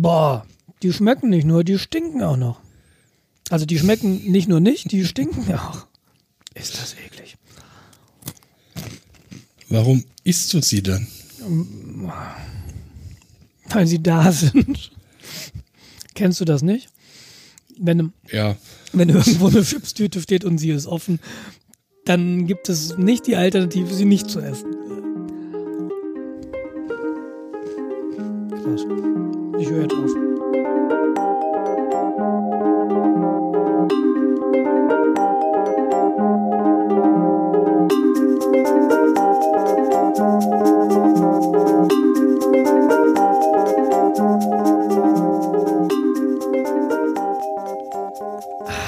Boah, die schmecken nicht nur, die stinken auch noch. Also die schmecken nicht nur nicht, die stinken auch. Ist das eklig. Warum isst du sie dann? Weil sie da sind. Kennst du das nicht? Wenn, Ja. wenn irgendwo eine Chipstüte steht und sie ist offen, dann gibt es nicht die Alternative, sie nicht zu essen. Krass. Ich höre jetzt auf.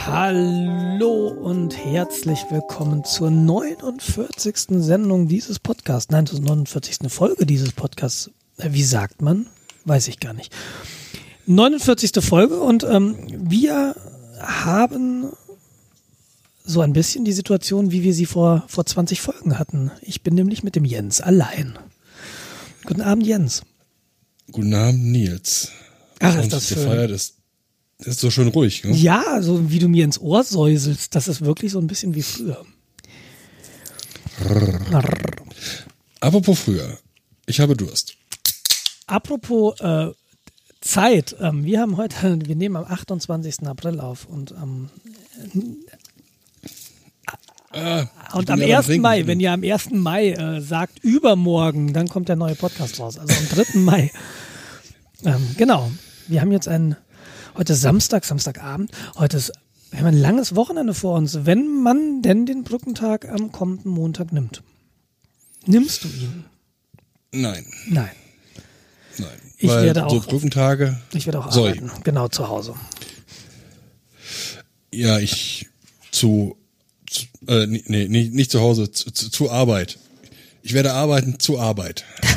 Hallo und herzlich willkommen zur 49. Sendung dieses Podcasts. Nein, zur 49. Folge dieses Podcasts. Äh, Wie sagt man? Weiß ich gar nicht. 49. Folge und ähm, wir haben so ein bisschen die Situation, wie wir sie vor, vor 20 Folgen hatten. Ich bin nämlich mit dem Jens allein. Guten Abend, Jens. Guten Abend, Nils. Ach, ist das schön. Feier, das, das ist so schön ruhig. Ne? Ja, so wie du mir ins Ohr säuselst, das ist wirklich so ein bisschen wie früher. Apropos früher. Ich habe Durst. Apropos äh, Zeit, ähm, wir haben heute, wir nehmen am 28. April auf und, ähm, Ah, ich und am ja beim 1. Trinken. Mai, wenn ihr am 1. Mai äh, sagt, übermorgen, dann kommt der neue Podcast raus, also am 3. Mai. Ähm, genau, wir haben jetzt ein, heute ist Samstag, Samstagabend, heute ist, wir haben ein langes Wochenende vor uns, wenn man denn den Brückentag am kommenden Montag nimmt. Nimmst du ihn? Nein, Nein. Nein. Ich werde so auch- Brückentage. Ich werde auch Sorry. arbeiten. Genau, zu Hause. Ja, ich zu, zu äh, nee, nee, nicht, nicht zu Hause, zu, zu, zu Arbeit. Ich werde arbeiten zu Arbeit.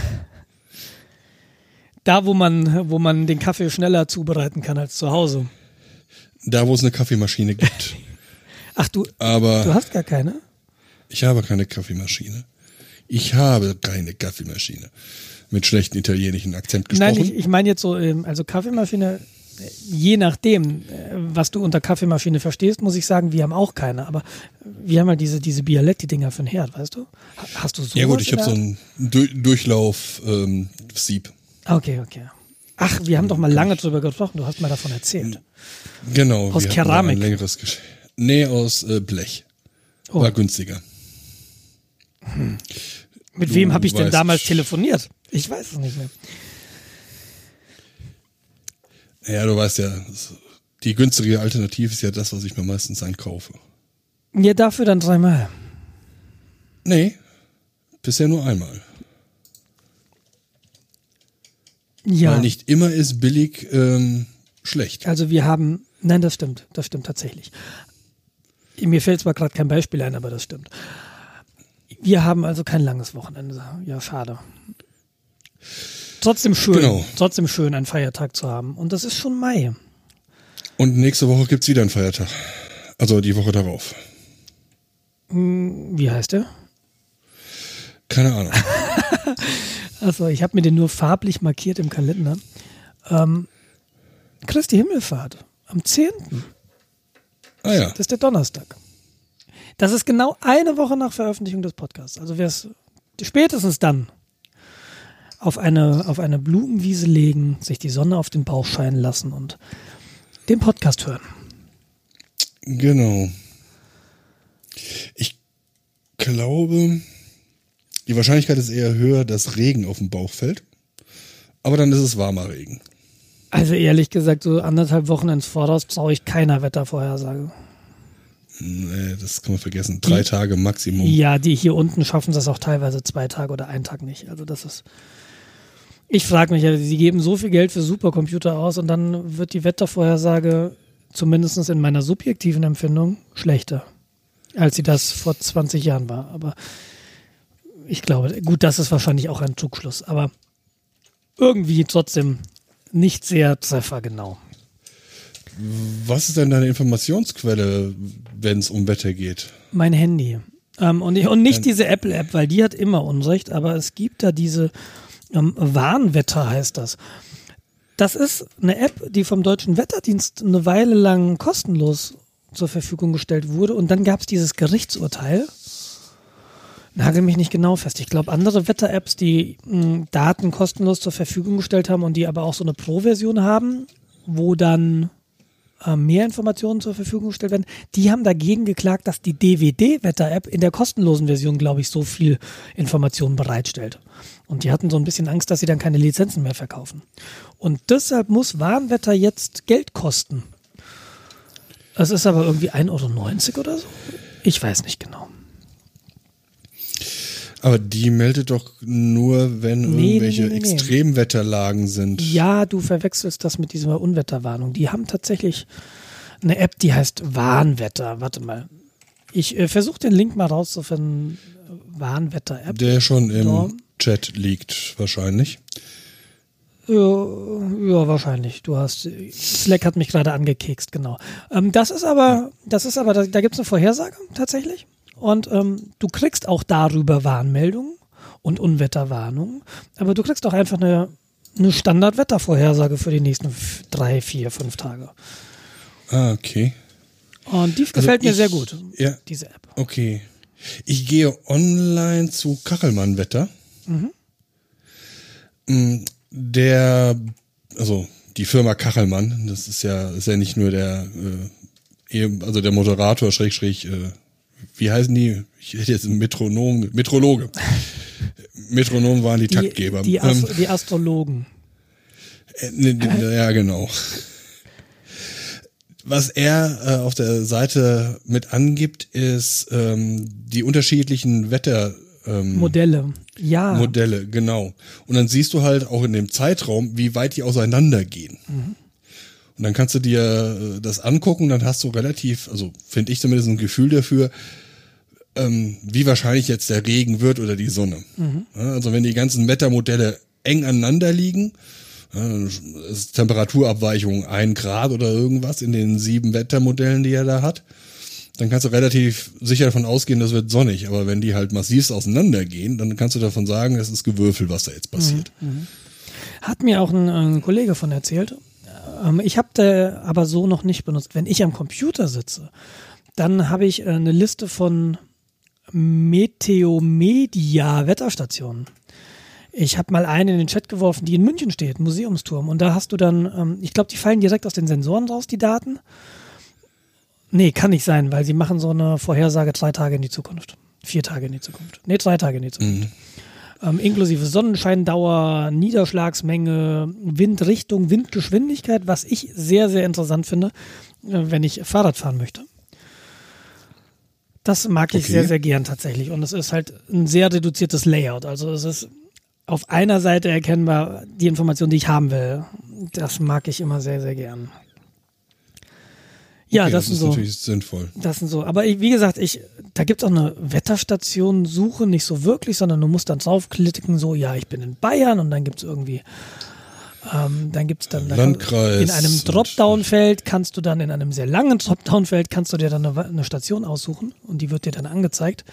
Da, wo man, wo man den Kaffee schneller zubereiten kann als zu Hause. Da, wo es eine Kaffeemaschine gibt. Ach, du, Aber du hast gar keine? ich habe keine Kaffeemaschine. Ich habe keine Kaffeemaschine. Mit schlechten italienischen Akzent gesprochen. Nein, ich, ich meine jetzt so, ähm, also Kaffeemaschine, äh, je nachdem, äh, was du unter Kaffeemaschine verstehst, muss ich sagen, wir haben auch keine. Aber wir haben halt diese, diese Bialetti-Dinger für den Herd, weißt du? Ha- Hast du so? ja gut, ich habe so ein du Durchlauf ähm, Sieb. Okay, okay. Ach, wir haben doch mal lange drüber gesprochen, du hast mal davon erzählt. Genau. Aus Keramik? Ein längeres Gesch Nee, aus äh, Blech. Oh. War günstiger. Mit Du wem habe ich denn damals telefoniert? Ich weiß es nicht mehr. Ja, du weißt ja, die günstige Alternative ist ja das, was ich mir meistens einkaufe. Ja, dafür dann dreimal. Nee, bisher nur einmal. Ja. Weil nicht immer ist billig ähm, schlecht. Also wir haben, nein, das stimmt, das stimmt tatsächlich. Mir fällt zwar gerade kein Beispiel ein, aber das stimmt. Wir haben also kein langes Wochenende. Ja, schade. Trotzdem schön, Genau. trotzdem schön, einen Feiertag zu haben. Und das ist schon Mai. Und nächste Woche gibt's wieder einen Feiertag. Also die Woche darauf. Wie heißt der? Keine Ahnung. Achso, ich habe mir den nur farblich markiert im Kalender. Ähm, Christi Himmelfahrt am 10. Ah ja. Das ist der Donnerstag. Das ist genau eine Woche nach Veröffentlichung des Podcasts. Also wer es spätestens dann auf eine, auf eine Blumenwiese legen, sich die Sonne auf den Bauch scheinen lassen und den Podcast hören. Genau. Ich glaube, die Wahrscheinlichkeit ist eher höher, dass Regen auf den Bauch fällt. Aber dann ist es warmer Regen. Also ehrlich gesagt, so anderthalb Wochen ins Voraus traue ich keiner Wettervorhersage. Nee, das kann man vergessen. Drei Tage Maximum. Ja, die hier unten schaffen das auch teilweise zwei Tage oder einen Tag nicht. Also das ist. Ich frage mich, sie geben so viel Geld für Supercomputer aus und dann wird die Wettervorhersage zumindest in meiner subjektiven Empfindung schlechter, als sie das vor 20 Jahren war. Aber ich glaube, gut, das ist wahrscheinlich auch ein Trugschluss, aber irgendwie trotzdem nicht sehr treffergenau. Was ist denn deine Informationsquelle, wenn es um Wetter geht? Mein Handy. Ähm, und, ich, und nicht diese Apple-App, weil die hat immer Unrecht, aber es gibt da diese ähm, Warnwetter, heißt das. Das ist eine App, die vom Deutschen Wetterdienst eine Weile lang kostenlos zur Verfügung gestellt wurde und dann gab es dieses Gerichtsurteil. Nagel mich nicht genau fest. Ich glaube, andere Wetter-Apps, die mh, Daten kostenlos zur Verfügung gestellt haben und die aber auch so eine Pro-Version haben, wo dann mehr Informationen zur Verfügung gestellt werden, die haben dagegen geklagt, dass die DVD-Wetter-App in der kostenlosen Version, glaube ich, so viel Informationen bereitstellt. Und die hatten so ein bisschen Angst, dass sie dann keine Lizenzen mehr verkaufen. Und deshalb muss Warnwetter jetzt Geld kosten. Es ist aber irgendwie 1,90 Euro oder so. Ich weiß nicht genau. Aber die meldet doch nur, wenn Nee, irgendwelche nee, nee. Extremwetterlagen sind. Ja, du verwechselst das mit dieser Unwetterwarnung. Die haben tatsächlich eine App, die heißt Warnwetter. Warte mal. Ich äh, versuche den Link mal rauszufinden. Warnwetter-App. Der schon im Ja. Chat liegt, wahrscheinlich. Ja, ja, wahrscheinlich. Du hast Slack hat mich gerade angekekst, genau. Ähm, das ist aber, das ist aber, da, da gibt es eine Vorhersage tatsächlich. Und ähm, du kriegst auch darüber Warnmeldungen und Unwetterwarnungen, aber du kriegst auch einfach eine, eine Standardwettervorhersage für die nächsten drei, vier, fünf Tage. Ah, okay. Und die gefällt mir ich- sehr gut, Ja, diese App. okay. Ich gehe online zu Kachelmann-Wetter. Mm, Der, also die Firma Kachelmann, das ist ja, ist ja nicht nur der, äh, also der Moderator, schräg, schräg, äh, wie heißen die? Ich hätte jetzt einen Metronom, Metrologe. Metronom waren die, Die, Taktgeber. die, Ähm, Ast die Astrologen. Äh, ne, ja, genau. Was er äh, auf der Seite mit angibt, ist ähm, die unterschiedlichen Wetter ähm, Modelle. Ja. Modelle, genau. Und dann siehst du halt auch in dem Zeitraum, wie weit die auseinandergehen. Und dann kannst du dir äh, das angucken, dann hast du relativ, also finde ich zumindest ein Gefühl dafür, ähm, wie wahrscheinlich jetzt der Regen wird oder die Sonne. Ja, also wenn die ganzen Wettermodelle eng aneinander liegen, ist Temperaturabweichung ein Grad oder irgendwas in den sieben Wettermodellen, die er da hat, dann kannst du relativ sicher davon ausgehen, das wird sonnig. Aber wenn die halt massiv auseinandergehen, dann kannst du davon sagen, es ist Gewürfel, was da jetzt passiert. Hat mir auch ein, ein Kollege von erzählt. Ähm, ich habe der aber so noch nicht benutzt. Wenn ich am Computer sitze, dann habe ich äh, eine Liste von Meteomedia Wetterstationen. Ich habe mal eine in den Chat geworfen, die in München steht, Museumsturm. Und da hast du dann, ähm, ich glaube, die fallen direkt aus den Sensoren raus, die Daten. Nee, kann nicht sein, weil sie machen so eine Vorhersage drei Tage in die Zukunft. Vier Tage in die Zukunft. Nee, drei Tage in die Zukunft. Ähm, inklusive Sonnenscheindauer, Niederschlagsmenge, Windrichtung, Windgeschwindigkeit, was ich sehr, sehr interessant finde, äh, wenn ich Fahrrad fahren möchte. Das mag ich Okay. sehr, sehr gern tatsächlich. Und es ist halt ein sehr reduziertes Layout. Also es ist auf einer Seite erkennbar die Information, die ich haben will. Das mag ich immer sehr, sehr gern. Ja, Okay, das, sind ist so. natürlich sinnvoll. Das sind so. Aber ich, wie gesagt, ich, da gibt es auch eine Wetterstation-Suche, nicht so wirklich, sondern du musst dann draufklicken, so, ja, ich bin in Bayern und dann gibt es irgendwie, ähm, dann gibt es dann, dann Landkreis in einem Dropdown-Feld kannst du dann, in einem sehr langen Dropdown-Feld kannst du dir dann eine, eine Station aussuchen und die wird dir dann angezeigt.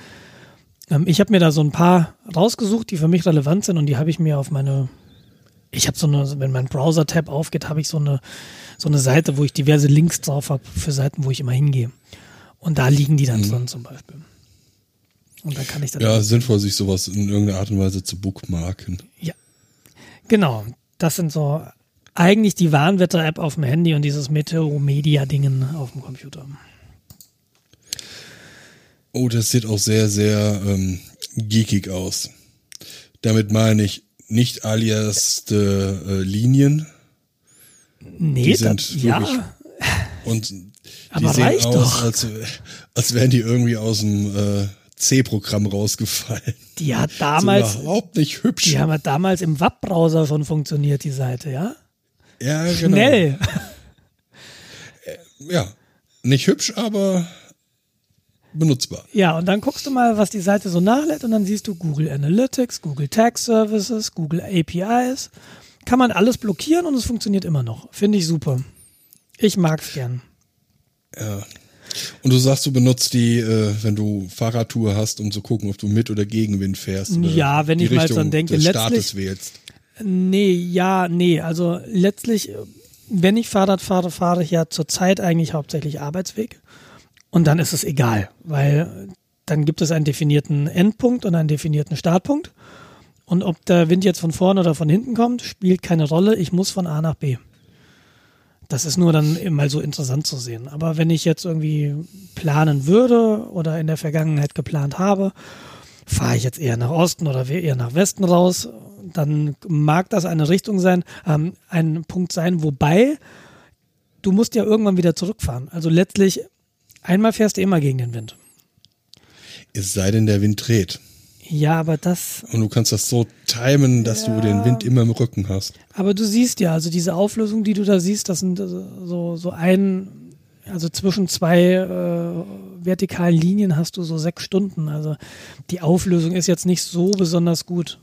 Ähm, ich habe mir da so ein paar rausgesucht, die für mich relevant sind und die habe ich mir auf meine, ich habe so eine, wenn mein Browser-Tab aufgeht, habe ich so eine, so eine Seite, wo ich diverse Links drauf habe für Seiten, wo ich immer hingehe. Und da liegen die dann drin zum Beispiel. Und da kann ich dann. Ja, sinnvoll, sich sowas in irgendeiner Art und Weise zu bookmarken. Ja. Genau. Das sind so eigentlich die Warnwetter-App auf dem Handy und dieses Meteomedia-Dingen auf dem Computer. Oh, das sieht auch sehr, sehr ähm, geekig aus. Damit meine ich nicht aliaste äh, Linien Nee, Die sind das, ja. und die Aber sehen reicht aus, doch. als, als wären die irgendwie aus dem äh, C-Programm rausgefallen. Die hat damals, so überhaupt nicht hübsch. die haben ja damals im Webbrowser schon funktioniert, die Seite, ja? ja, genau. Schnell. Ja, nicht hübsch, aber benutzbar. Ja, und dann guckst du mal, was die Seite so nachlädt und dann siehst du Google Analytics, Google Tag Services, Google APIs. Kann man alles blockieren und es funktioniert immer noch. Finde ich super. Ich mag's gern. Ja. Und du sagst, du benutzt die, äh, wenn du Fahrradtour hast, um zu gucken, ob du mit oder gegen Wind fährst. Ja, wenn die ich mal Richtung dran denke, des letztlich- Staates wählst. Nee, ja, nee. Also letztlich, wenn ich Fahrrad fahre, fahre ich ja zurzeit eigentlich hauptsächlich Arbeitsweg. Und dann ist es egal, weil dann gibt es einen definierten Endpunkt und einen definierten Startpunkt. Und ob der Wind jetzt von vorne oder von hinten kommt, spielt keine Rolle. Ich muss von A nach B. Das ist nur dann immer so interessant zu sehen. Aber wenn ich jetzt irgendwie planen würde oder in der Vergangenheit geplant habe, fahre ich jetzt eher nach Osten oder eher nach Westen raus, dann mag das eine Richtung sein, ähm, ein Punkt sein, wobei du musst ja irgendwann wieder zurückfahren. Also letztlich, einmal fährst du immer gegen den Wind. Es sei denn, der Wind dreht. Ja, aber das. Und du kannst das so timen, dass ja, du den Wind immer im Rücken hast. Aber du siehst ja, also diese Auflösung, die du da siehst, das sind so, so ein, also zwischen zwei äh, vertikalen Linien hast du so sechs Stunden. Also die Auflösung ist jetzt nicht so besonders gut,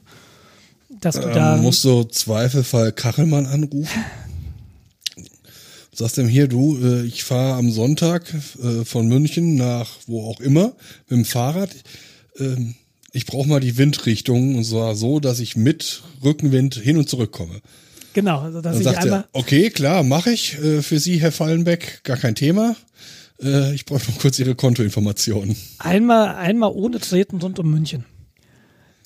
dass du ähm, da. Musst du Zweifelfall Kachelmann anrufen? sagst dem hier, du, äh, ich fahre am Sonntag äh, von München nach wo auch immer mit dem Fahrrad. Ähm, ich brauche mal die Windrichtung und zwar so, dass ich mit Rückenwind hin und zurück komme. Genau, also dass Dann ich sagt einmal. Er, okay, klar, mache ich. Äh, für Sie, Herr Fallenbeck, gar kein Thema. Äh, ich brauche noch kurz Ihre Kontoinformationen. Einmal, einmal ohne Treten rund um München.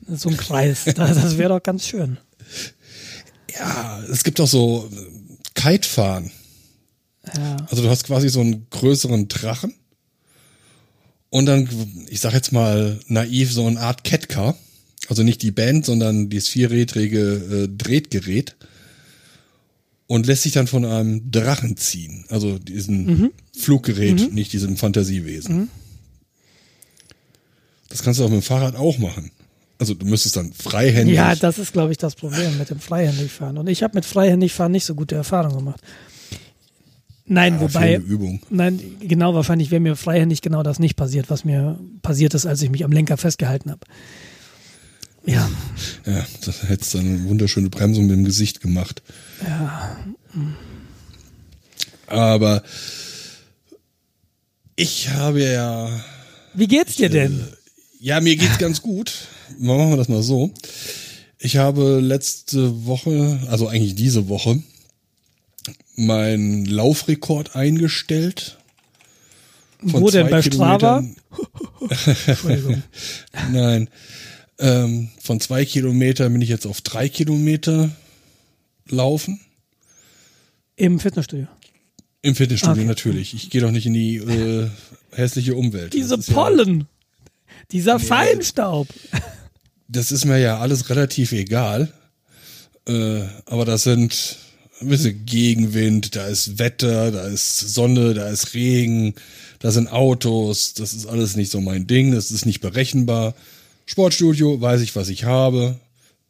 So ein Kreis. das, das wäre doch ganz schön. Ja, es gibt auch so Kitefahren. Ja. Also du hast quasi so einen größeren Drachen und dann, ich sag jetzt mal naiv, so eine Art Catcar. Also nicht die Band, sondern dieses vierrädrige äh, Drehtgerät. Und lässt sich dann von einem Drachen ziehen. Also diesen mhm. Fluggerät, mhm. nicht diesem Fantasiewesen. Mhm. Das kannst du auch mit dem Fahrrad auch machen. Also du müsstest dann freihändig. Ja, das ist, glaube ich, das Problem mit dem Freihändigfahren. Und ich habe mit Freihändigfahren nicht so gute Erfahrungen gemacht. Nein, ja, wobei. Übung. Nein, genau, wahrscheinlich wäre mir freihändig genau das nicht passiert, was mir passiert ist, als ich mich am Lenker festgehalten habe. Ja. Ja, das hättest dann eine wunderschöne Bremsung mit dem Gesicht gemacht. Ja. Aber ich habe ja. Wie geht's dir denn? Äh, ja, mir geht's ganz gut. Machen wir das mal so. Ich habe letzte Woche, also eigentlich diese Woche, meinen Laufrekord eingestellt. Wo denn bei Strava? Entschuldigung. Nein. Ähm, von zwei Kilometern bin ich jetzt auf drei Kilometer laufen. Im Fitnessstudio. Im Fitnessstudio okay. natürlich. Ich gehe doch nicht in die äh, hässliche Umwelt. Diese Pollen. Ja, dieser nee, Feinstaub. Das ist mir ja alles relativ egal. Äh, aber das sind ein bisschen Gegenwind, da ist Wetter, da ist Sonne, da ist Regen, da sind Autos, das ist alles nicht so mein Ding, das ist nicht berechenbar. Sportstudio, weiß ich, was ich habe,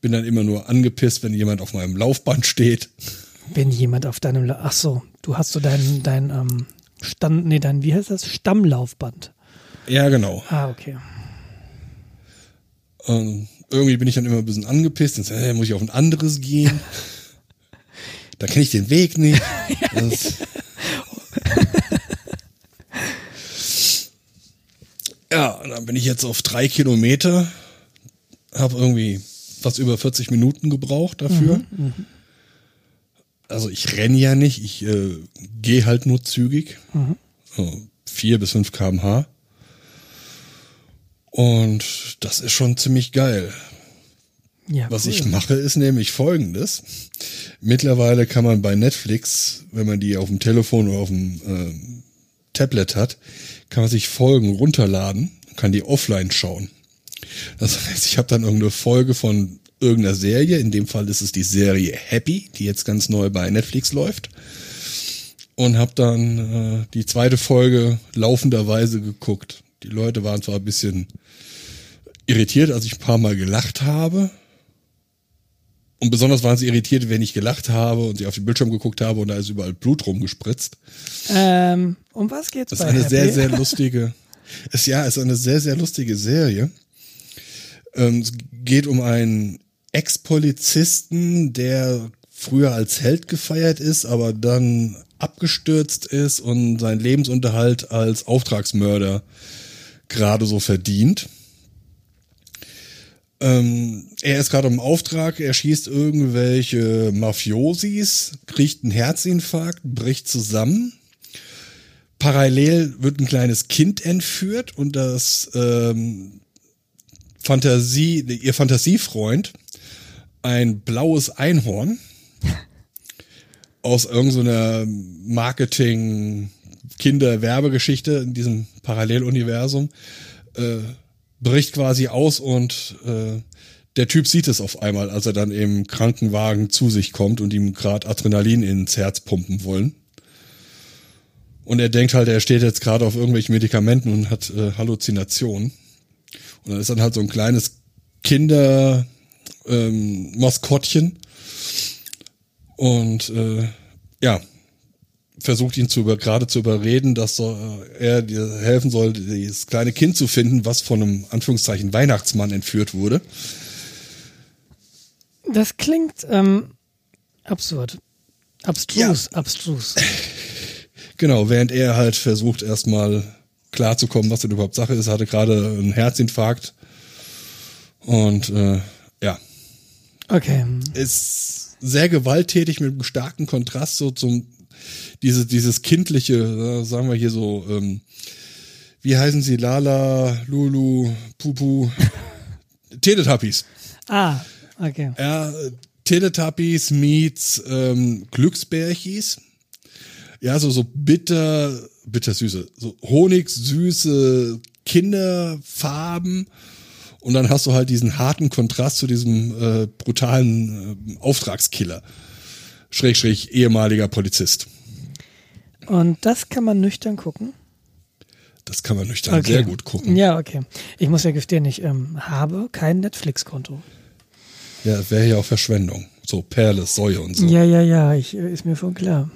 bin dann immer nur angepisst, wenn jemand auf meinem Laufband steht. Wenn jemand auf deinem, La ach so, du hast so dein, dein ähm, Stand, nee, dein, wie heißt das, Stammlaufband. Ja, genau. Ah, okay. Ähm, irgendwie bin ich dann immer ein bisschen angepisst und sage, hey, muss ich auf ein anderes gehen? da kenne ich den Weg nicht. ja, und dann bin ich jetzt auf drei Kilometer, habe irgendwie fast über 40 Minuten gebraucht dafür. Mhm, mhm. also ich renne ja nicht, ich äh, gehe halt nur zügig. Mhm. So, 4 bis 5 kmh. Und das ist schon ziemlich geil. Ja, Was cool. ich mache, ist nämlich folgendes. Mittlerweile kann man bei Netflix, wenn man die auf dem Telefon oder auf dem äh, Tablet hat, kann man sich Folgen runterladen und kann die offline schauen. Das heißt, ich habe dann irgendeine Folge von irgendeiner Serie, in dem Fall ist es die Serie Happy, die jetzt ganz neu bei Netflix läuft. Und habe dann äh, die zweite Folge laufenderweise geguckt. Die Leute waren zwar ein bisschen irritiert, als ich ein paar Mal gelacht habe, und besonders waren sie irritiert, wenn ich gelacht habe und sie auf den Bildschirm geguckt habe und da ist überall Blut rumgespritzt. Ähm, um was geht's Das ist eine Happy? sehr, sehr lustige, ist, ja, ist eine sehr, sehr lustige Serie. Ähm, es geht um einen Ex-Polizisten, der früher als Held gefeiert ist, aber dann abgestürzt ist und seinen Lebensunterhalt als Auftragsmörder gerade so verdient. Ähm, er ist gerade im Auftrag, er schießt irgendwelche Mafiosis, kriegt einen Herzinfarkt, bricht zusammen. Parallel wird ein kleines Kind entführt und das ähm, Fantasie, ihr Fantasiefreund, ein blaues Einhorn aus irgendeiner Marketing Kinderwerbegeschichte in diesem Paralleluniversum äh, bricht quasi aus und äh, der Typ sieht es auf einmal, als er dann im Krankenwagen zu sich kommt und ihm gerade Adrenalin ins Herz pumpen wollen. Und er denkt halt, er steht jetzt gerade auf irgendwelchen Medikamenten und hat äh, Halluzinationen. Und dann ist dann halt so ein kleines Kinder ähm, Maskottchen. Und äh, ja, versucht ihn zu über, gerade zu überreden, dass er dir helfen soll, dieses kleine Kind zu finden, was von einem Anführungszeichen Weihnachtsmann entführt wurde. Das klingt ähm, absurd. Abstrus, ja. abstrus. Genau, während er halt versucht, erstmal klarzukommen, was denn überhaupt Sache ist, hatte gerade einen Herzinfarkt. Und äh, ja. Okay. Ist sehr gewalttätig mit einem starken Kontrast so zum diese, dieses kindliche, sagen wir hier so, ähm, wie heißen sie? Lala, Lulu, Pupu, Teletubbies. Ah, okay. Ja, Teletubbies meets ähm, Glücksbärchis. Ja, so, so bitter, bittersüße, so honigsüße Kinderfarben. Und dann hast du halt diesen harten Kontrast zu diesem äh, brutalen äh, Auftragskiller. Schräg, schräg, ehemaliger Polizist. Und das kann man nüchtern gucken? Das kann man nüchtern okay. sehr gut gucken. Ja, okay. Ich muss ja gestehen, ich ähm, habe kein Netflix-Konto. Ja, wäre ja auch Verschwendung. So Perle, Säue und so. Ja, ja, ja, ich, äh, ist mir schon klar.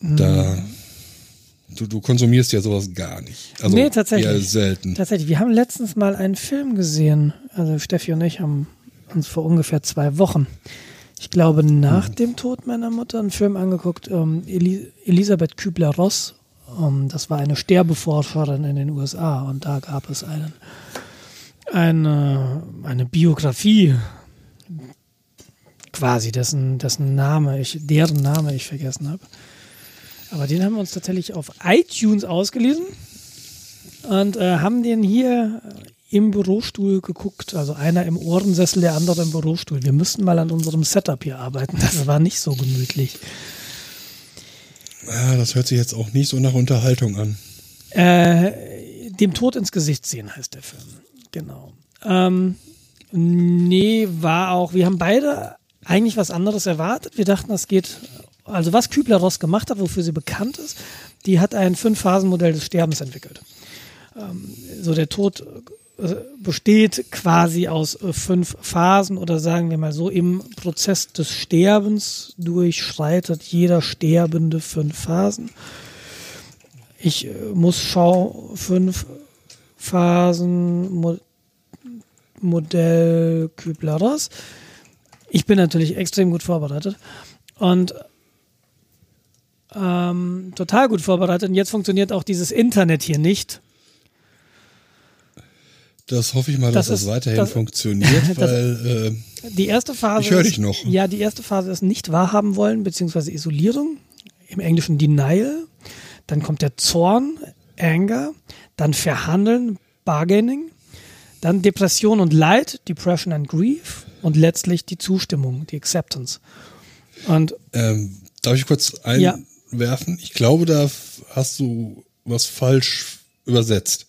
Da, du, du konsumierst ja sowas gar nicht. Also nee, tatsächlich. Eher selten. Tatsächlich. Wir haben letztens mal einen Film gesehen. Also Steffi und ich haben uns vor ungefähr zwei Wochen ich glaube, nach dem Tod meiner Mutter einen Film angeguckt, ähm, Elisabeth Kübler-Ross. Ähm, das war eine Sterbeforscherin in den USA und da gab es einen, eine, eine Biografie, quasi, dessen, dessen Name ich, deren Name ich vergessen habe. Aber den haben wir uns tatsächlich auf iTunes ausgelesen und äh, haben den hier im Bürostuhl geguckt, also einer im Ohrensessel, der andere im Bürostuhl. Wir müssten mal an unserem Setup hier arbeiten. Das war nicht so gemütlich. Ja, das hört sich jetzt auch nicht so nach Unterhaltung an. Äh, dem Tod ins Gesicht sehen heißt der Film. Genau. Ähm, nee, war auch, wir haben beide eigentlich was anderes erwartet. Wir dachten, das geht, also was Kübler-Ross gemacht hat, wofür sie bekannt ist, die hat ein Fünf-Phasen-Modell des Sterbens entwickelt. Ähm, so der Tod besteht quasi aus äh, fünf Phasen oder sagen wir mal so, im Prozess des Sterbens durchschreitet jeder Sterbende fünf Phasen. Ich äh, muss schau fünf Phasen Mo Modell Kübler-Ross. Ich bin natürlich extrem gut vorbereitet und ähm, total gut vorbereitet. Und jetzt funktioniert auch dieses Internet hier nicht das hoffe ich mal, das dass ist, das weiterhin das, funktioniert, weil äh, die erste Phase. Ich höre dich noch. ja, die erste Phase ist nicht wahrhaben wollen, beziehungsweise Isolierung. Im Englischen Denial. Dann kommt der Zorn, Anger. Dann Verhandeln, Bargaining. Dann Depression und Leid, Depression and Grief. Und letztlich die Zustimmung, die Acceptance. Und ähm, darf ich kurz einwerfen? Ja. Ich glaube, da hast du was falsch übersetzt.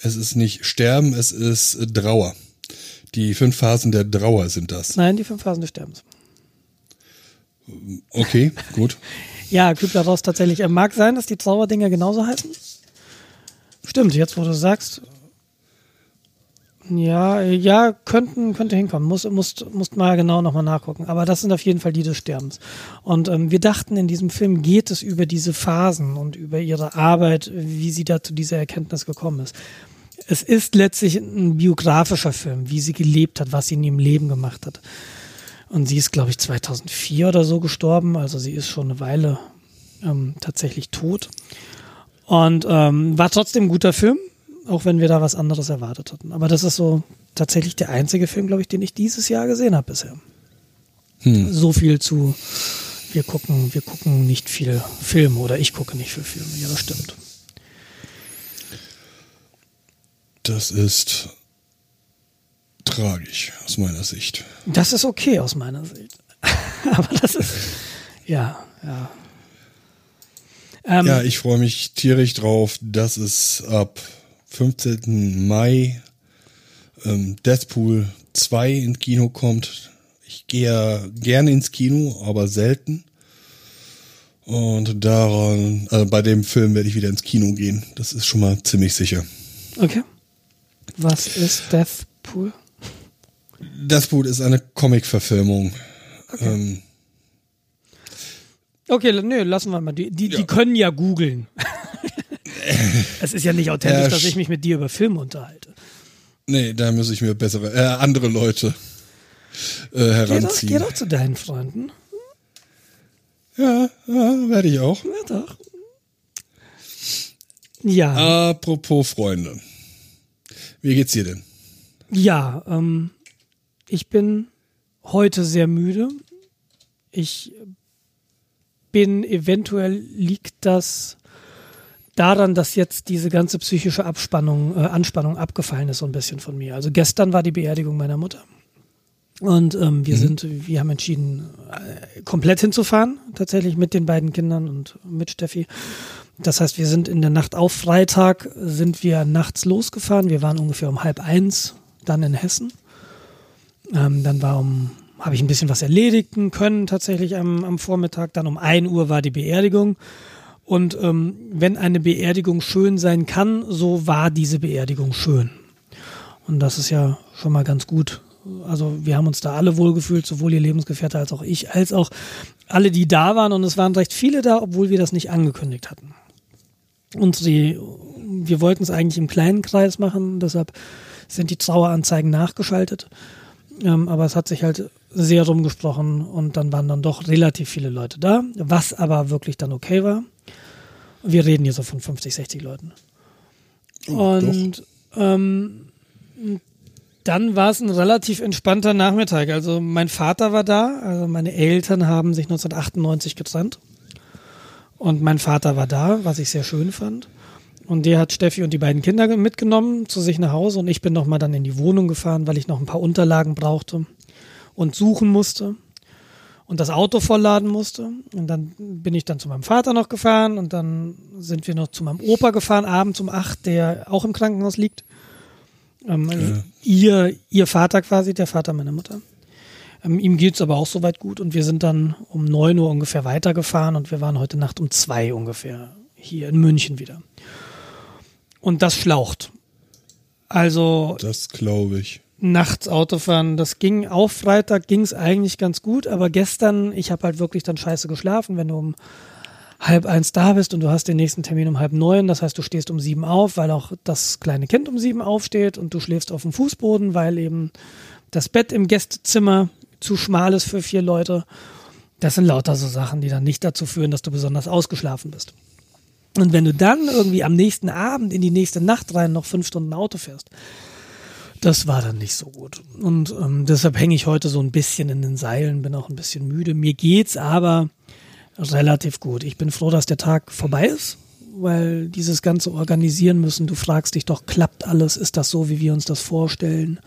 Es ist nicht Sterben, es ist Trauer. Die fünf Phasen der Trauer sind das. Nein, die fünf Phasen des Sterbens. Okay, gut. ja, Kübler-Ross tatsächlich. Äh, mag sein, dass die Trauerdinger genauso heißen. Stimmt, jetzt wo du sagst. Ja, ja, könnten, könnte hinkommen. Muss, musst, musst mal genau nochmal nachgucken. Aber das sind auf jeden Fall die des Sterbens. Und ähm, wir dachten, in diesem Film geht es über diese Phasen und über ihre Arbeit, wie sie da zu dieser Erkenntnis gekommen ist es ist letztlich ein biografischer Film, wie sie gelebt hat, was sie in ihrem Leben gemacht hat. Und sie ist, glaube ich, 2004 oder so gestorben, also sie ist schon eine Weile ähm, tatsächlich tot. Und ähm, war trotzdem ein guter Film. Auch wenn wir da was anderes erwartet hatten. Aber das ist so tatsächlich der einzige Film, glaube ich, den ich dieses Jahr gesehen habe bisher. Hm. So viel zu, wir gucken, wir gucken nicht viel Filme oder ich gucke nicht viel Filme. Ja, das stimmt. Das ist tragisch aus meiner Sicht. Das ist okay aus meiner Sicht. Aber das ist, ja, ja. Ähm, ja, ich freue mich tierisch drauf, dass es ab 15. Mai ähm, Deathpool 2 ins Kino kommt. Ich gehe ja gerne ins Kino, aber selten. Und daran, also bei dem Film werde ich wieder ins Kino gehen. Das ist schon mal ziemlich sicher. Okay. Was ist Deathpool? Deathpool ist eine Comic-Verfilmung. Okay. Ähm, okay, nö, lassen wir mal. Die, die, ja. die können ja googeln. es ist ja nicht authentisch, äh, dass ich mich mit dir über Filme unterhalte. Nee, da muss ich mir bessere, äh, andere Leute äh, heranziehen. Geh doch, geh doch zu deinen Freunden. Ja, ja werde ich auch. Ja, doch. Ja. Apropos Freunde. Wie geht's dir denn? Ja, ähm, ich bin heute sehr müde. Ich bin, eventuell liegt das daran, dass jetzt diese ganze psychische Abspannung, äh, Anspannung abgefallen ist so ein bisschen von mir. Also gestern war die Beerdigung meiner Mutter. Und ähm, wir mhm. sind, wir haben entschieden, äh, komplett hinzufahren, tatsächlich mit den beiden Kindern und mit Steffi. Das heißt, wir sind in der Nacht auf Freitag, sind wir nachts losgefahren. Wir waren ungefähr um halb eins dann in Hessen. Ähm, dann war um, habe ich ein bisschen was erledigen können tatsächlich am, am Vormittag. Dann um ein Uhr war die Beerdigung. Und ähm, wenn eine Beerdigung schön sein kann, so war diese Beerdigung schön. Und das ist ja schon mal ganz gut. Also wir haben uns da alle wohlgefühlt, sowohl ihr Lebensgefährte als auch ich, als auch alle, die da waren. Und es waren recht viele da, obwohl wir das nicht angekündigt hatten. Und die, wir wollten es eigentlich im kleinen Kreis machen, deshalb sind die Traueranzeigen nachgeschaltet. Ähm, aber es hat sich halt sehr rumgesprochen und dann waren dann doch relativ viele Leute da, was aber wirklich dann okay war. Wir reden hier so von 50, 60 Leuten. Oh, und ähm, dann war es ein relativ entspannter Nachmittag. Also mein Vater war da, also meine Eltern haben sich 1998 getrennt. Und mein Vater war da, was ich sehr schön fand. Und der hat Steffi und die beiden Kinder mitgenommen zu sich nach Hause und ich bin nochmal dann in die Wohnung gefahren, weil ich noch ein paar Unterlagen brauchte und suchen musste und das Auto vollladen musste. Und dann bin ich dann zu meinem Vater noch gefahren und dann sind wir noch zu meinem Opa gefahren, abends um acht, der auch im Krankenhaus liegt. Ähm, ja. ihr, ihr Vater quasi, der Vater meiner Mutter. Ähm, ihm geht's aber auch soweit gut und wir sind dann um neun Uhr ungefähr weitergefahren und wir waren heute Nacht um zwei ungefähr hier in München wieder. Und das schlaucht. Also. Das glaube ich. Nachts Autofahren, das ging auf Freitag, ging es eigentlich ganz gut, aber gestern, ich habe halt wirklich dann scheiße geschlafen, wenn du um halb eins da bist und du hast den nächsten Termin um halb neun, das heißt, du stehst um sieben auf, weil auch das kleine Kind um sieben aufsteht und du schläfst auf dem Fußboden, weil eben das Bett im Gästezimmer zu schmal ist für vier Leute. Das sind lauter so Sachen, die dann nicht dazu führen, dass du besonders ausgeschlafen bist. Und wenn du dann irgendwie am nächsten Abend in die nächste Nacht rein noch fünf Stunden Auto fährst, das war dann nicht so gut. Und ähm, deshalb hänge ich heute so ein bisschen in den Seilen, bin auch ein bisschen müde. Mir geht's aber relativ gut. Ich bin froh, dass der Tag vorbei ist, weil dieses ganze Organisieren müssen, du fragst dich doch, klappt alles? Ist das so, wie wir uns das vorstellen?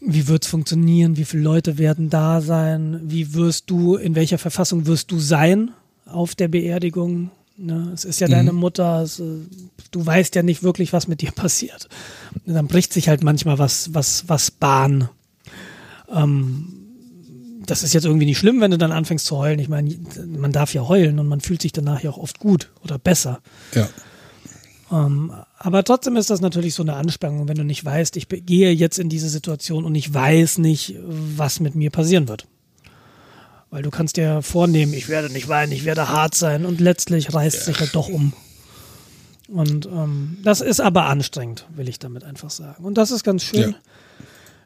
Wie wird's funktionieren? Wie viele Leute werden da sein? Wie wirst du, in welcher Verfassung wirst du sein auf der Beerdigung? Ne? Es ist ja mhm. deine Mutter, es, äh, du weißt ja nicht wirklich, was mit dir passiert. Und dann bricht sich halt manchmal was, was, was Bahn. Ähm, das ist jetzt irgendwie nicht schlimm, wenn du dann anfängst zu heulen. Ich meine, man darf ja heulen und man fühlt sich danach ja auch oft gut oder besser. Ja. Ähm, aber trotzdem ist das natürlich so eine Anspannung, wenn du nicht weißt, ich gehe jetzt in diese Situation und ich weiß nicht, was mit mir passieren wird. Weil du kannst dir vornehmen, ich werde nicht weinen, ich werde hart sein und letztlich reißt ja. sich halt doch um. Und ähm, das ist aber anstrengend, will ich damit einfach sagen. Und das ist ganz schön. Ja.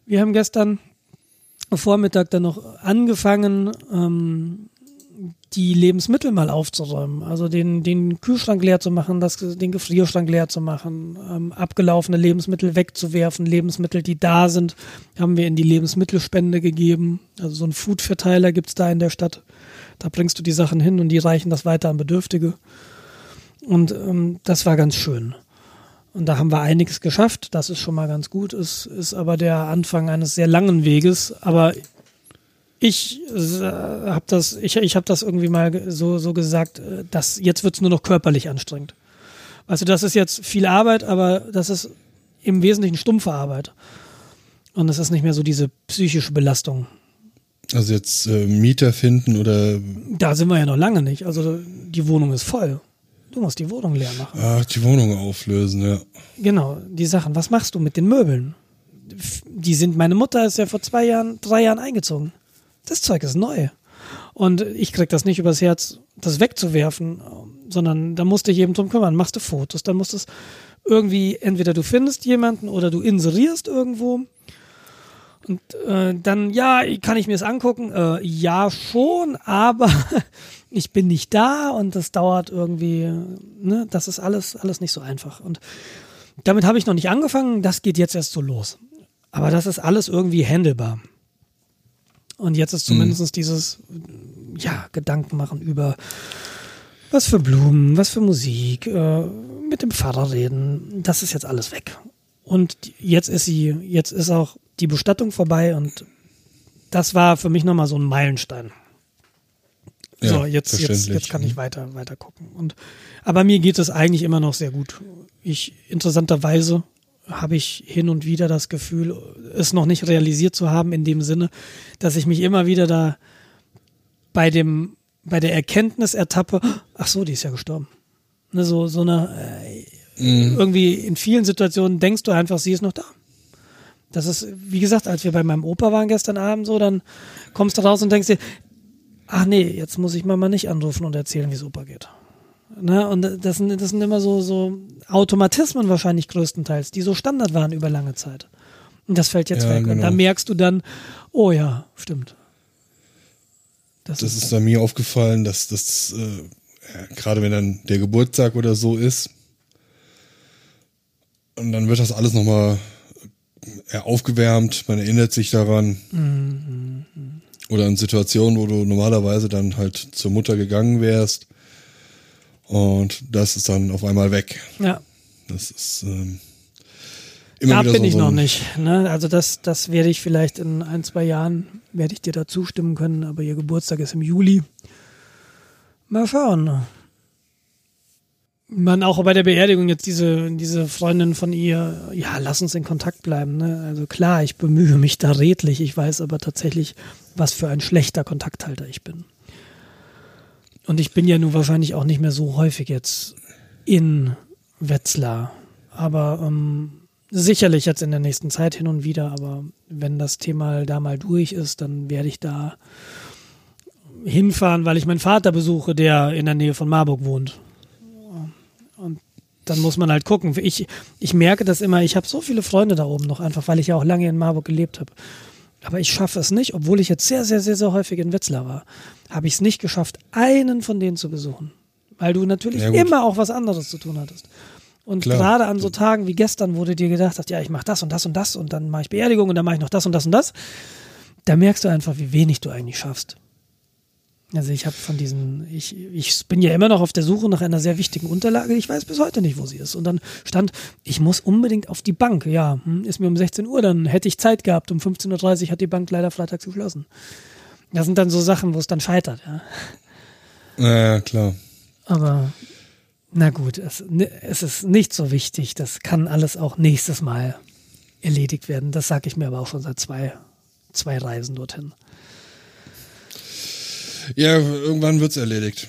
Wir haben gestern Vormittag dann noch angefangen, ähm, die Lebensmittel mal aufzuräumen, also den, den Kühlschrank leer zu machen, das, den Gefrierschrank leer zu machen, ähm, abgelaufene Lebensmittel wegzuwerfen, Lebensmittel, die da sind, haben wir in die Lebensmittelspende gegeben. Also so einen Foodverteiler gibt's da in der Stadt. Da bringst du die Sachen hin und die reichen das weiter an Bedürftige. Und ähm, das war ganz schön. Und da haben wir einiges geschafft. Das ist schon mal ganz gut. Es ist aber der Anfang eines sehr langen Weges. Aber ich äh, habe das, ich, ich habe das irgendwie mal so, so gesagt, äh, dass jetzt wird's nur noch körperlich anstrengend. Also das ist jetzt viel Arbeit, aber das ist im Wesentlichen stumpfe Arbeit. Und es ist nicht mehr so diese psychische Belastung. Also jetzt äh, Mieter finden oder. Da sind wir ja noch lange nicht. Also die Wohnung ist voll. Du musst die Wohnung leer machen. Ach, die Wohnung auflösen, ja. Genau, die Sachen. Was machst du mit den Möbeln? Die sind, meine Mutter ist ja vor zwei Jahren, drei Jahren eingezogen das Zeug ist neu. Und ich krieg das nicht übers Herz, das wegzuwerfen, sondern da musst du dich eben drum kümmern. Machst du Fotos, dann musst du es irgendwie, entweder du findest jemanden oder du inserierst irgendwo. Und äh, dann, ja, kann ich mir das angucken? Äh, ja, schon, aber ich bin nicht da und das dauert irgendwie, ne, das ist alles, alles nicht so einfach. Und damit habe ich noch nicht angefangen, das geht jetzt erst so los. Aber das ist alles irgendwie handelbar. Und jetzt ist zumindest mhm. dieses, ja, Gedanken machen über was für Blumen, was für Musik, äh, mit dem Pfarrer reden. Das ist jetzt alles weg. Und jetzt ist sie, jetzt ist auch die Bestattung vorbei und das war für mich nochmal so ein Meilenstein. Ja, so, jetzt, jetzt, jetzt kann ich mhm. weiter, weiter gucken. Und, aber mir geht es eigentlich immer noch sehr gut. Ich, interessanterweise, habe ich hin und wieder das Gefühl, es noch nicht realisiert zu haben, in dem Sinne, dass ich mich immer wieder da bei dem, bei der Erkenntnis ertappe, ach so, die ist ja gestorben. Ne, so, so eine, äh, mhm. irgendwie in vielen Situationen denkst du einfach, sie ist noch da. Das ist, wie gesagt, als wir bei meinem Opa waren gestern Abend so, dann kommst du raus und denkst dir, ach nee, jetzt muss ich Mama nicht anrufen und erzählen, wie es Opa geht. Ne? Und das sind, das sind immer so, so Automatismen wahrscheinlich größtenteils, die so Standard waren über lange Zeit. Und das fällt jetzt ja, weg. Genau. Und da merkst du dann, oh ja, stimmt. Das, das ist, ist bei mir aufgefallen, dass das, äh, gerade wenn dann der Geburtstag oder so ist, und dann wird das alles nochmal ja, aufgewärmt, man erinnert sich daran. Mhm. Oder in Situationen, wo du normalerweise dann halt zur Mutter gegangen wärst und das ist dann auf einmal weg. Ja. Das ist ähm, immer da wieder bin so ich noch nicht. Ne? Also das, das werde ich vielleicht in ein, zwei Jahren, werde ich dir da zustimmen können, aber ihr Geburtstag ist im Juli. Mal schauen. Man auch bei der Beerdigung jetzt diese, diese Freundin von ihr, ja, lass uns in Kontakt bleiben. Ne? Also klar, ich bemühe mich da redlich. Ich weiß aber tatsächlich, was für ein schlechter Kontakthalter ich bin. Und ich bin ja nun wahrscheinlich auch nicht mehr so häufig jetzt in Wetzlar. Aber ähm, sicherlich jetzt in der nächsten Zeit hin und wieder. Aber wenn das Thema da mal durch ist, dann werde ich da hinfahren, weil ich meinen Vater besuche, der in der Nähe von Marburg wohnt. Und dann muss man halt gucken. Ich, ich merke das immer, ich habe so viele Freunde da oben noch, einfach weil ich ja auch lange in Marburg gelebt habe. Aber ich schaffe es nicht, obwohl ich jetzt sehr, sehr, sehr, sehr häufig in Wetzlar war, habe ich es nicht geschafft, einen von denen zu besuchen. Weil du natürlich ja, immer auch was anderes zu tun hattest. Und Klar. gerade an so Tagen wie gestern, wo du dir gedacht hast, ja, ich mache das und das und das und dann mache ich Beerdigung und dann mache ich noch das und das und das, da merkst du einfach, wie wenig du eigentlich schaffst. Also ich habe von diesen, ich, ich bin ja immer noch auf der Suche nach einer sehr wichtigen Unterlage. Ich weiß bis heute nicht, wo sie ist. Und dann stand, ich muss unbedingt auf die Bank. Ja, hm, ist mir um 16 Uhr, dann hätte ich Zeit gehabt. Um 15.30 Uhr hat die Bank leider Freitag geschlossen. Das sind dann so Sachen, wo es dann scheitert, ja. Ja, klar. Aber na gut, es, es ist nicht so wichtig. Das kann alles auch nächstes Mal erledigt werden. Das sage ich mir aber auch schon seit zwei, zwei Reisen dorthin. Ja, irgendwann wird's erledigt.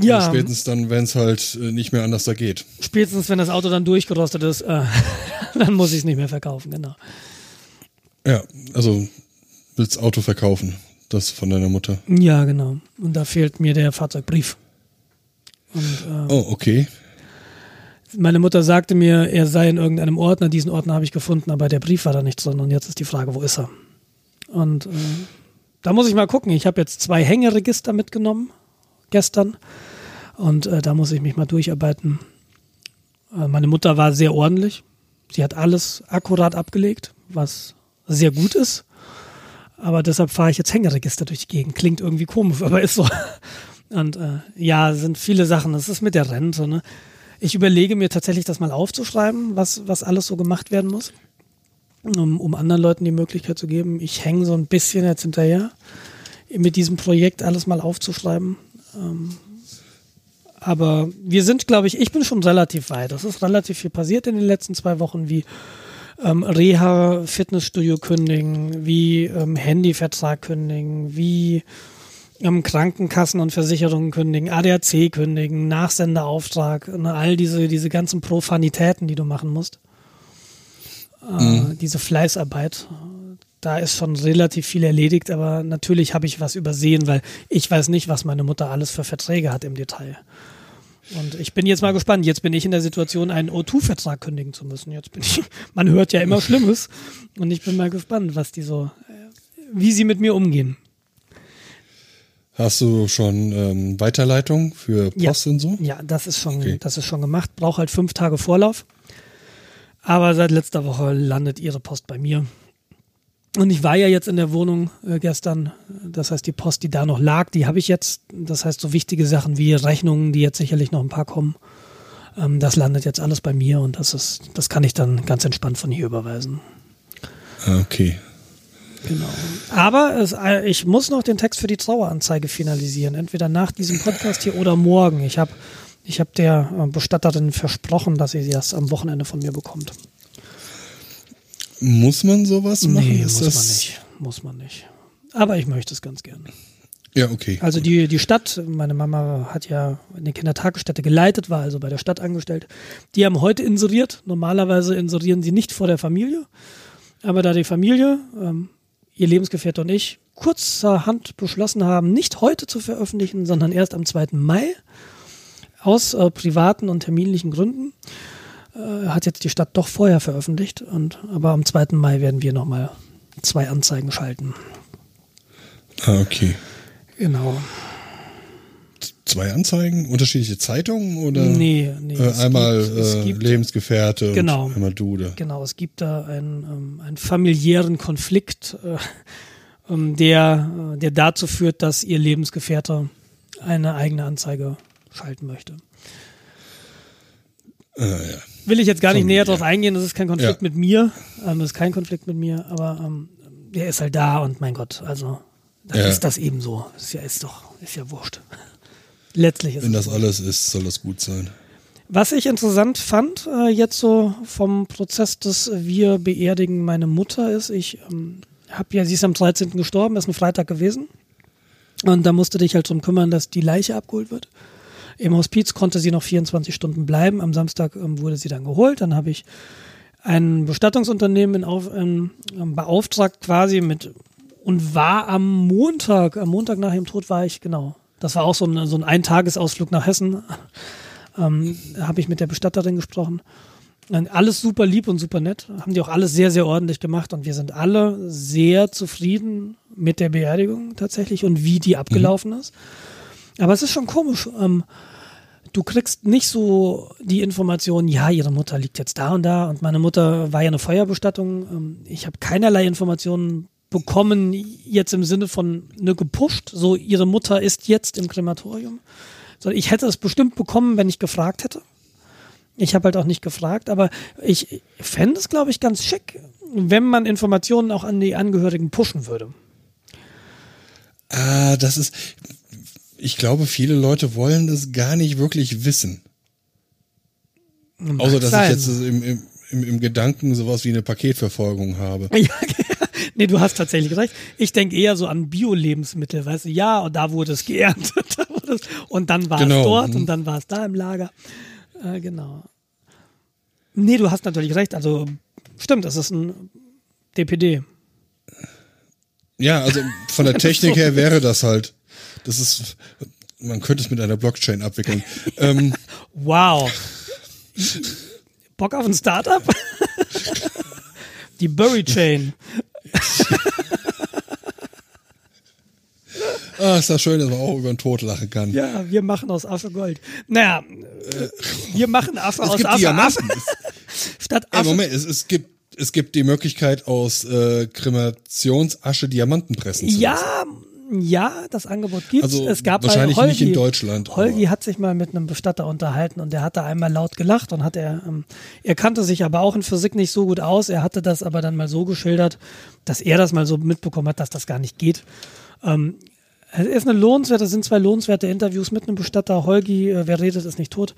Ja. Und spätestens dann, wenn es halt äh, nicht mehr anders da geht. Spätestens, wenn das Auto dann durchgerostet ist, äh, dann muss ich es nicht mehr verkaufen, genau. Ja, also willst Auto verkaufen, das von deiner Mutter. Ja, genau. Und da fehlt mir der Fahrzeugbrief. Und, äh, oh, okay. Meine Mutter sagte mir, er sei in irgendeinem Ordner, diesen Ordner habe ich gefunden, aber der Brief war da nicht drin. Und jetzt ist die Frage, wo ist er? Und äh, da muss ich mal gucken. Ich habe jetzt zwei Hängeregister mitgenommen gestern. Und äh, da muss ich mich mal durcharbeiten. Äh, meine Mutter war sehr ordentlich. Sie hat alles akkurat abgelegt, was sehr gut ist. Aber deshalb fahre ich jetzt Hängeregister durch die Gegend. Klingt irgendwie komisch, aber ist so. Und äh, ja, sind viele Sachen. Das ist mit der Rente. Ne? Ich überlege mir tatsächlich, das mal aufzuschreiben, was, was alles so gemacht werden muss, um, um anderen Leuten die Möglichkeit zu geben. Ich hänge so ein bisschen jetzt hinterher, mit diesem Projekt alles mal aufzuschreiben. Ähm, aber wir sind, glaube ich, ich bin schon relativ weit. Es ist relativ viel passiert in den letzten zwei Wochen, wie ähm, Reha, Fitnessstudio kündigen, wie ähm, Handyvertrag kündigen, wie ähm, Krankenkassen und Versicherungen kündigen, ADAC kündigen, Nachsenderauftrag, ne, all diese, diese ganzen Profanitäten, die du machen musst. Äh, mhm. Diese Fleißarbeit. Da ist schon relativ viel erledigt, aber natürlich habe ich was übersehen, weil ich weiß nicht, was meine Mutter alles für Verträge hat im Detail. Und ich bin jetzt mal gespannt. Jetzt bin ich in der Situation, einen O2-Vertrag kündigen zu müssen. Jetzt bin ich, man hört ja immer Schlimmes. Und ich bin mal gespannt, was die so, äh, wie sie mit mir umgehen. Hast du schon ähm, Weiterleitung für Post ja. und so? Ja, das ist schon, okay. das ist schon gemacht. Braucht halt fünf Tage Vorlauf. Aber seit letzter Woche landet ihre Post bei mir. Und ich war ja jetzt in der Wohnung äh, gestern. Das heißt, die Post, die da noch lag, die habe ich jetzt. Das heißt, so wichtige Sachen wie Rechnungen, die jetzt sicherlich noch ein paar kommen, ähm, das landet jetzt alles bei mir und das ist, das kann ich dann ganz entspannt von hier überweisen. Ah, okay. Genau. Aber es, äh, ich muss noch den Text für die Traueranzeige finalisieren. Entweder nach diesem Podcast hier oder morgen. Ich habe ich hab der äh, Bestatterin versprochen, dass sie das am Wochenende von mir bekommt. Muss man sowas machen? Nee, Ist muss man nicht. Muss man nicht. Aber ich möchte es ganz gerne. Ja, okay. Also die, die Stadt, meine Mama hat ja eine Kindertagesstätte geleitet, war also bei der Stadt angestellt. Die haben heute inseriert. Normalerweise inserieren sie nicht vor der Familie. Aber da die Familie, ähm, ihr Lebensgefährte und ich, kurzerhand beschlossen haben, nicht heute zu veröffentlichen, sondern erst am 2. Mai, aus äh, privaten und terminlichen Gründen, äh, hat jetzt die Stadt doch vorher veröffentlicht. Und, aber am 2. Mai werden wir nochmal zwei Anzeigen schalten. Ah, okay. Genau. Zwei Anzeigen? Unterschiedliche Zeitungen oder? Nee, nee. Äh, einmal gibt, äh, gibt, Lebensgefährte genau, und einmal du. Genau, es gibt da einen, ähm, einen familiären Konflikt, äh, ähm, der, äh, der dazu führt, dass ihr Lebensgefährte eine eigene Anzeige schalten möchte. Äh, ja. Will ich jetzt gar nicht näher drauf eingehen, das ist kein Konflikt ja. mit mir, ähm, das ist kein Konflikt mit mir, aber ähm, der ist halt da und mein Gott, also dann ja. ist das eben so. Ist ja, ist doch, ist ja wurscht. Letztlich ist Wenn das alles ist, soll das gut sein. Was ich interessant fand, äh, jetzt so vom Prozess des Wir beerdigen meine Mutter, ist, ich ähm, habe ja, sie ist am 13. gestorben, ist ein Freitag gewesen. Und da musste dich halt drum kümmern, dass die Leiche abgeholt wird. Im Hospiz konnte sie noch 24 Stunden bleiben. Am Samstag ähm, wurde sie dann geholt. Dann habe ich ein Bestattungsunternehmen in auf, ähm, beauftragt quasi mit und war am Montag, am Montag nach ihrem Tod war ich, genau. Das war auch so ein, so ein Eintagesausflug nach Hessen. Ähm, habe ich mit der Bestatterin gesprochen. Alles super lieb und super nett. Haben die auch alles sehr, sehr ordentlich gemacht und wir sind alle sehr zufrieden mit der Beerdigung tatsächlich und wie die abgelaufen mhm. ist. Aber es ist schon komisch. Ähm, du kriegst nicht so die Information, ja, ihre Mutter liegt jetzt da und da und meine Mutter war ja eine Feuerbestattung. Ähm, ich habe keinerlei Informationen bekommen, jetzt im Sinne von ne, gepusht, so ihre Mutter ist jetzt im Krematorium. So, ich hätte es bestimmt bekommen, wenn ich gefragt hätte. Ich habe halt auch nicht gefragt, aber ich fände es, glaube ich, ganz schick, wenn man Informationen auch an die Angehörigen pushen würde. Ah, das ist, ich glaube, viele Leute wollen das gar nicht wirklich wissen. Mag Außer, dass sein. ich jetzt im, im, im, im Gedanken sowas wie eine Paketverfolgung habe. Ja, nee, du hast tatsächlich recht. Ich denke eher so an Bio-Lebensmittel, weißt du, ja, und da wurde es geerntet. und dann war genau. es dort und mhm. dann war es da im Lager. Äh, genau. Nee, du hast natürlich recht. Also, stimmt, es ist ein DPD. Ja, also von der Technik her wäre das halt. Das ist, man könnte es mit einer Blockchain abwickeln. ähm, wow. Bock auf ein Startup? Die Burry Chain. Ah, ist das schön, dass man auch über den Tod lachen kann. Ja, wir machen aus Asche Gold. Naja, äh, wir machen Affe es aus gibt Asche. Diamanten. Affe. Statt Ey, Asche. Moment, es, es gibt es gibt die Möglichkeit aus äh, Kremationsasche Diamanten pressen zu lassen. Ja, ja, das Angebot gibt Also es. gab wahrscheinlich bei nicht Holgi, in Deutschland, Holgi hat sich mal mit einem Bestatter unterhalten und der hatte einmal laut gelacht und hat er, ähm, er kannte sich aber auch in Physik nicht so gut aus. Er hatte das aber dann mal so geschildert, dass er das mal so mitbekommen hat, dass das gar nicht geht. Ähm, es ist eine lohnenswerte, es sind zwei lohnenswerte Interviews mit einem Bestatter. Holgi, äh, wer redet, ist nicht tot.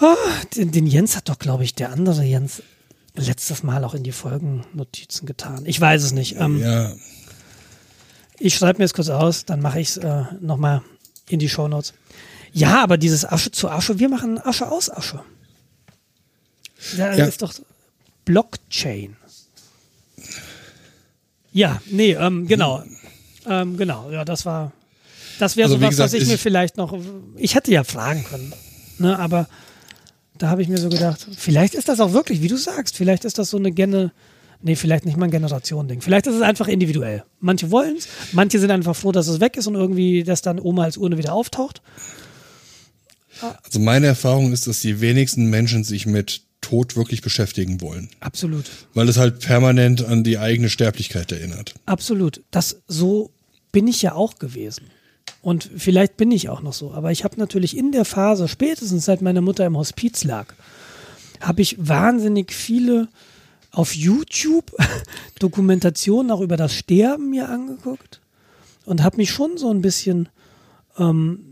Ah, den, den Jens hat doch, glaube ich, der andere Jens letztes Mal auch in die Folgennotizen getan. Ich weiß es nicht. Ähm, Ja, ich schreibe mir es kurz aus, dann mache ich es äh, nochmal in die Shownotes. Ja, aber dieses Asche zu Asche, wir machen Asche aus Asche. Ja, Ja. ist doch Blockchain. Ja, nee, ähm, genau. Ähm, genau, ja, das war, das wäre Also, so wie was, gesagt, was ich ich- mir vielleicht noch, ich hätte ja fragen können, ne, aber da habe ich mir so gedacht, vielleicht ist das auch wirklich, wie du sagst, vielleicht ist das so eine Gene, nee, vielleicht nicht mal ein Generation-Ding. Vielleicht ist es einfach individuell. Manche wollen es, manche sind einfach froh, dass es weg ist und irgendwie, dass dann Oma als Urne wieder auftaucht. also meine Erfahrung ist, dass die wenigsten Menschen sich mit Tod wirklich beschäftigen wollen, Absolut. weil es halt permanent an die eigene Sterblichkeit erinnert. Absolut. Das so bin ich ja auch gewesen. Und vielleicht bin ich auch noch so. Aber ich habe natürlich in der Phase, spätestens seit meine Mutter im Hospiz lag, habe ich wahnsinnig viele auf YouTube Dokumentationen auch über das Sterben mir angeguckt und habe mich schon so ein bisschen ähm,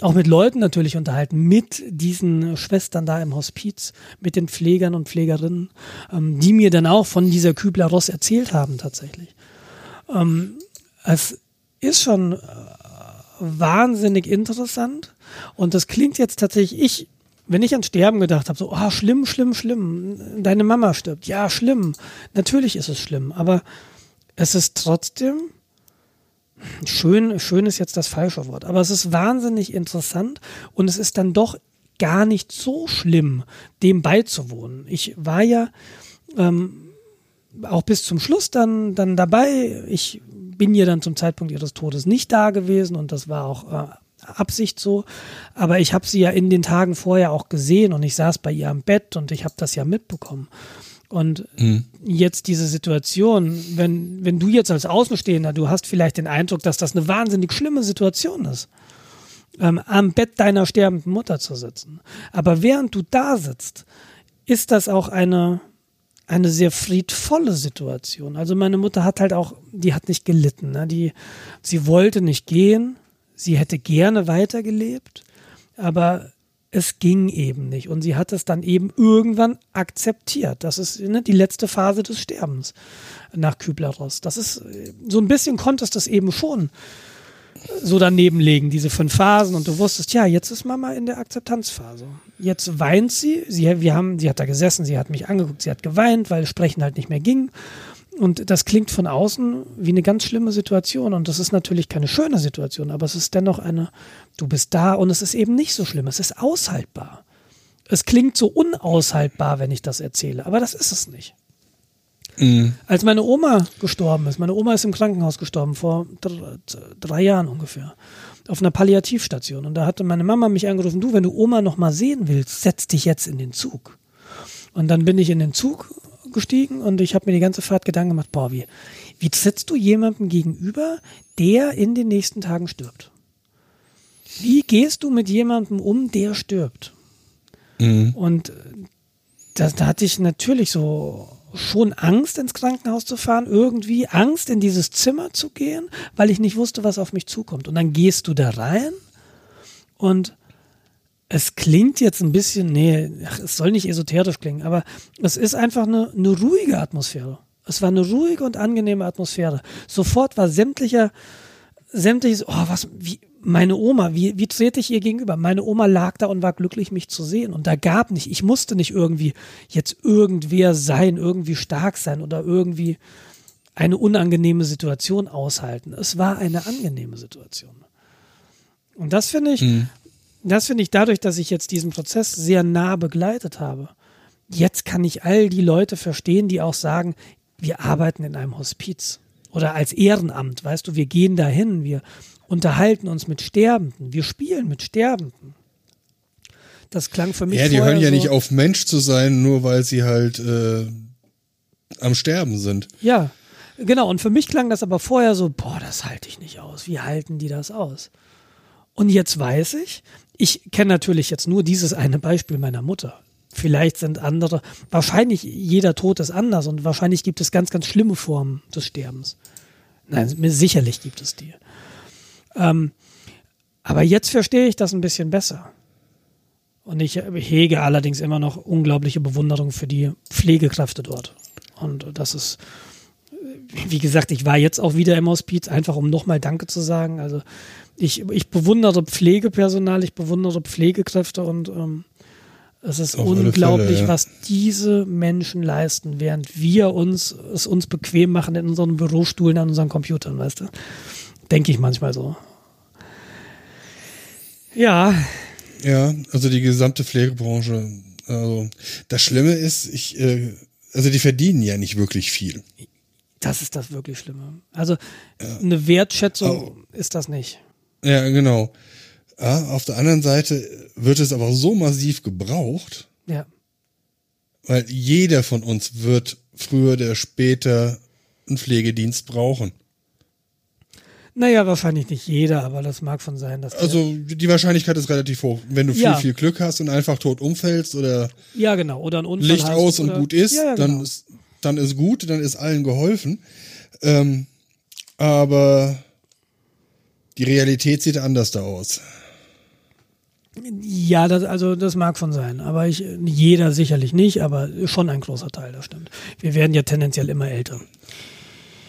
auch mit Leuten natürlich unterhalten, mit diesen Schwestern da im Hospiz, mit den Pflegern und Pflegerinnen, ähm, die mir dann auch von dieser Kübler-Ross erzählt haben tatsächlich. Ähm, es ist schon äh, wahnsinnig interessant und das klingt jetzt tatsächlich, ich, wenn ich an Sterben gedacht habe, so, oh, schlimm, schlimm, schlimm, deine Mama stirbt, ja, schlimm, natürlich ist es schlimm, aber es ist trotzdem schön, schön ist jetzt das falsche Wort, aber es ist wahnsinnig interessant und es ist dann doch gar nicht so schlimm, dem beizuwohnen. Ich war ja ähm, auch bis zum Schluss dann, dann dabei. Ich bin ja dann zum Zeitpunkt ihres Todes nicht da gewesen und das war auch äh, Absicht so. Aber ich habe sie ja in den Tagen vorher auch gesehen und ich saß bei ihr am Bett und ich habe das ja mitbekommen. Und jetzt diese Situation, wenn, wenn du jetzt als Außenstehender, du hast vielleicht den Eindruck, dass das eine wahnsinnig schlimme Situation ist, ähm, am Bett deiner sterbenden Mutter zu sitzen. Aber während du da sitzt, ist das auch eine, eine sehr friedvolle Situation. Also meine Mutter hat halt auch, die hat nicht gelitten. Ne? Die, sie wollte nicht gehen, sie hätte gerne weitergelebt, aber es ging eben nicht. Und sie hat es dann eben irgendwann akzeptiert. Das ist ne, die letzte Phase des Sterbens nach Kübler-Ross. Das ist, äh, so ein bisschen konntest du es eben schon so daneben legen, diese fünf Phasen. Und du wusstest, ja, jetzt ist Mama in der Akzeptanzphase. Jetzt weint sie. sie wir haben, sie hat da gesessen, sie hat mich angeguckt, sie hat geweint, weil Sprechen halt nicht mehr ging. Und das klingt von außen wie eine ganz schlimme Situation. Und das ist natürlich keine schöne Situation, aber es ist dennoch eine, du bist da und es ist eben nicht so schlimm. Es ist aushaltbar. Es klingt so unaushaltbar, wenn ich das erzähle, aber das ist es nicht. Als meine Oma gestorben ist, meine Oma ist im Krankenhaus gestorben, vor dr- drei Jahren ungefähr, auf einer Palliativstation. Und da hatte meine Mama mich angerufen, du, wenn du Oma noch mal sehen willst, setz dich jetzt in den Zug. Und dann bin ich in den Zug gestiegen und ich habe mir die ganze Fahrt Gedanken gemacht, boah, wie, wie trittst du jemandem gegenüber, der in den nächsten Tagen stirbt? Wie gehst du mit jemandem um, der stirbt? Und da, da hatte ich natürlich so schon Angst, ins Krankenhaus zu fahren, irgendwie Angst, in dieses Zimmer zu gehen, weil ich nicht wusste, was auf mich zukommt. Und dann gehst du da rein und es klingt jetzt ein bisschen, nee, ach, es soll nicht esoterisch klingen, aber es ist einfach eine, eine ruhige Atmosphäre. Es war eine ruhige und angenehme Atmosphäre. Sofort war sämtlicher, sämtliches, oh, was, wie, meine Oma, wie, wie trete ich ihr gegenüber? Meine Oma lag da und war glücklich, mich zu sehen. Und da gab nicht, ich musste nicht irgendwie jetzt irgendwer sein, irgendwie stark sein oder irgendwie eine unangenehme Situation aushalten. Es war eine angenehme Situation. Und das finde ich, das finde ich dadurch, dass ich jetzt diesen Prozess sehr nah begleitet habe. Jetzt kann ich all die Leute verstehen, die auch sagen, wir arbeiten in einem Hospiz oder als Ehrenamt, weißt du, wir gehen dahin, wir unterhalten uns mit Sterbenden, wir spielen mit Sterbenden. Das klang für mich. Ja, die hören ja so, nicht auf, Mensch zu sein, nur weil sie halt äh, am Sterben sind. Ja, genau. Und für mich klang das aber vorher so, boah, das halte ich nicht aus. Wie halten die das aus? Und jetzt weiß ich, ich kenne natürlich jetzt nur dieses eine Beispiel meiner Mutter. Vielleicht sind andere, wahrscheinlich jeder Tod ist anders und wahrscheinlich gibt es ganz, ganz schlimme Formen des Sterbens. Nein, sicherlich gibt es die. Ähm, aber jetzt verstehe ich das ein bisschen besser. Und ich hege allerdings immer noch unglaubliche Bewunderung für die Pflegekräfte dort. Und das ist, wie gesagt, ich war jetzt auch wieder im Hospiz, einfach um nochmal Danke zu sagen. Also ich, ich bewundere Pflegepersonal, ich bewundere Pflegekräfte und ähm, es ist Auf unglaublich, Fälle, ja. was diese Menschen leisten, während wir uns es uns bequem machen in unseren Bürostuhlen an unseren Computern, weißt du? Denke ich manchmal so. Ja, Ja, also die gesamte Pflegebranche. Also das Schlimme ist, ich, äh, also die verdienen ja nicht wirklich viel. das ist das wirklich Schlimme. Also eine Wertschätzung ist das nicht. Ja, genau. Ja, auf der anderen Seite wird es aber so massiv gebraucht, Ja. weil jeder von uns wird früher oder später einen Pflegedienst brauchen. Naja, wahrscheinlich nicht jeder, aber das mag von sein, dass Also die Wahrscheinlichkeit ist relativ hoch. Wenn du viel, Ja. viel Glück hast und einfach tot umfällst oder ja genau oder ein Unfall Licht aus und gut ist, ja, ja, dann genau. ist, dann ist gut, dann ist allen geholfen. Ähm, aber die Realität sieht anders da aus. ja, das, also das mag von sein, aber ich jeder sicherlich nicht, aber schon ein großer Teil, das stimmt. Wir werden ja tendenziell immer älter.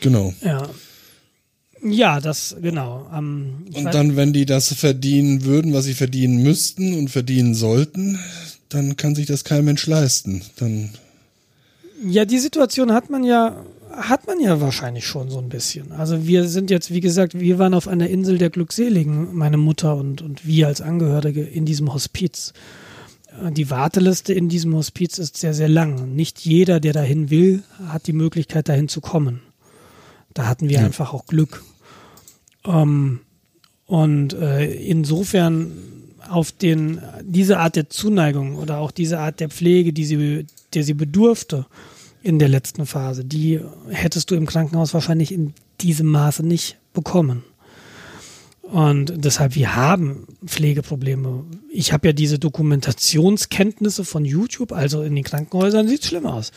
Genau. Ja. Ja, das genau. Ähm, Und weiß- dann, wenn die das verdienen würden, was sie verdienen müssten und verdienen sollten, dann kann sich das kein Mensch leisten. Dann Ja, die Situation hat man ja, hat man ja wahrscheinlich schon so ein bisschen. Also wir sind jetzt, wie gesagt, wir waren auf einer Insel der Glückseligen, meine Mutter und, und wir als Angehörige in diesem Hospiz. Äh, Die Warteliste in diesem Hospiz ist sehr, sehr lang. Nicht jeder, der dahin will, hat die Möglichkeit, dahin zu kommen. Da hatten wir Ja. einfach auch Glück. Ähm, und äh, insofern auf den, diese Art der Zuneigung oder auch diese Art der Pflege, die sie, der sie bedurfte in der letzten Phase, die hättest du im Krankenhaus wahrscheinlich in diesem Maße nicht bekommen. Und deshalb, wir haben Pflegeprobleme. Ich habe ja diese Dokumentationskenntnisse von YouTube, also in den Krankenhäusern sieht es schlimm aus.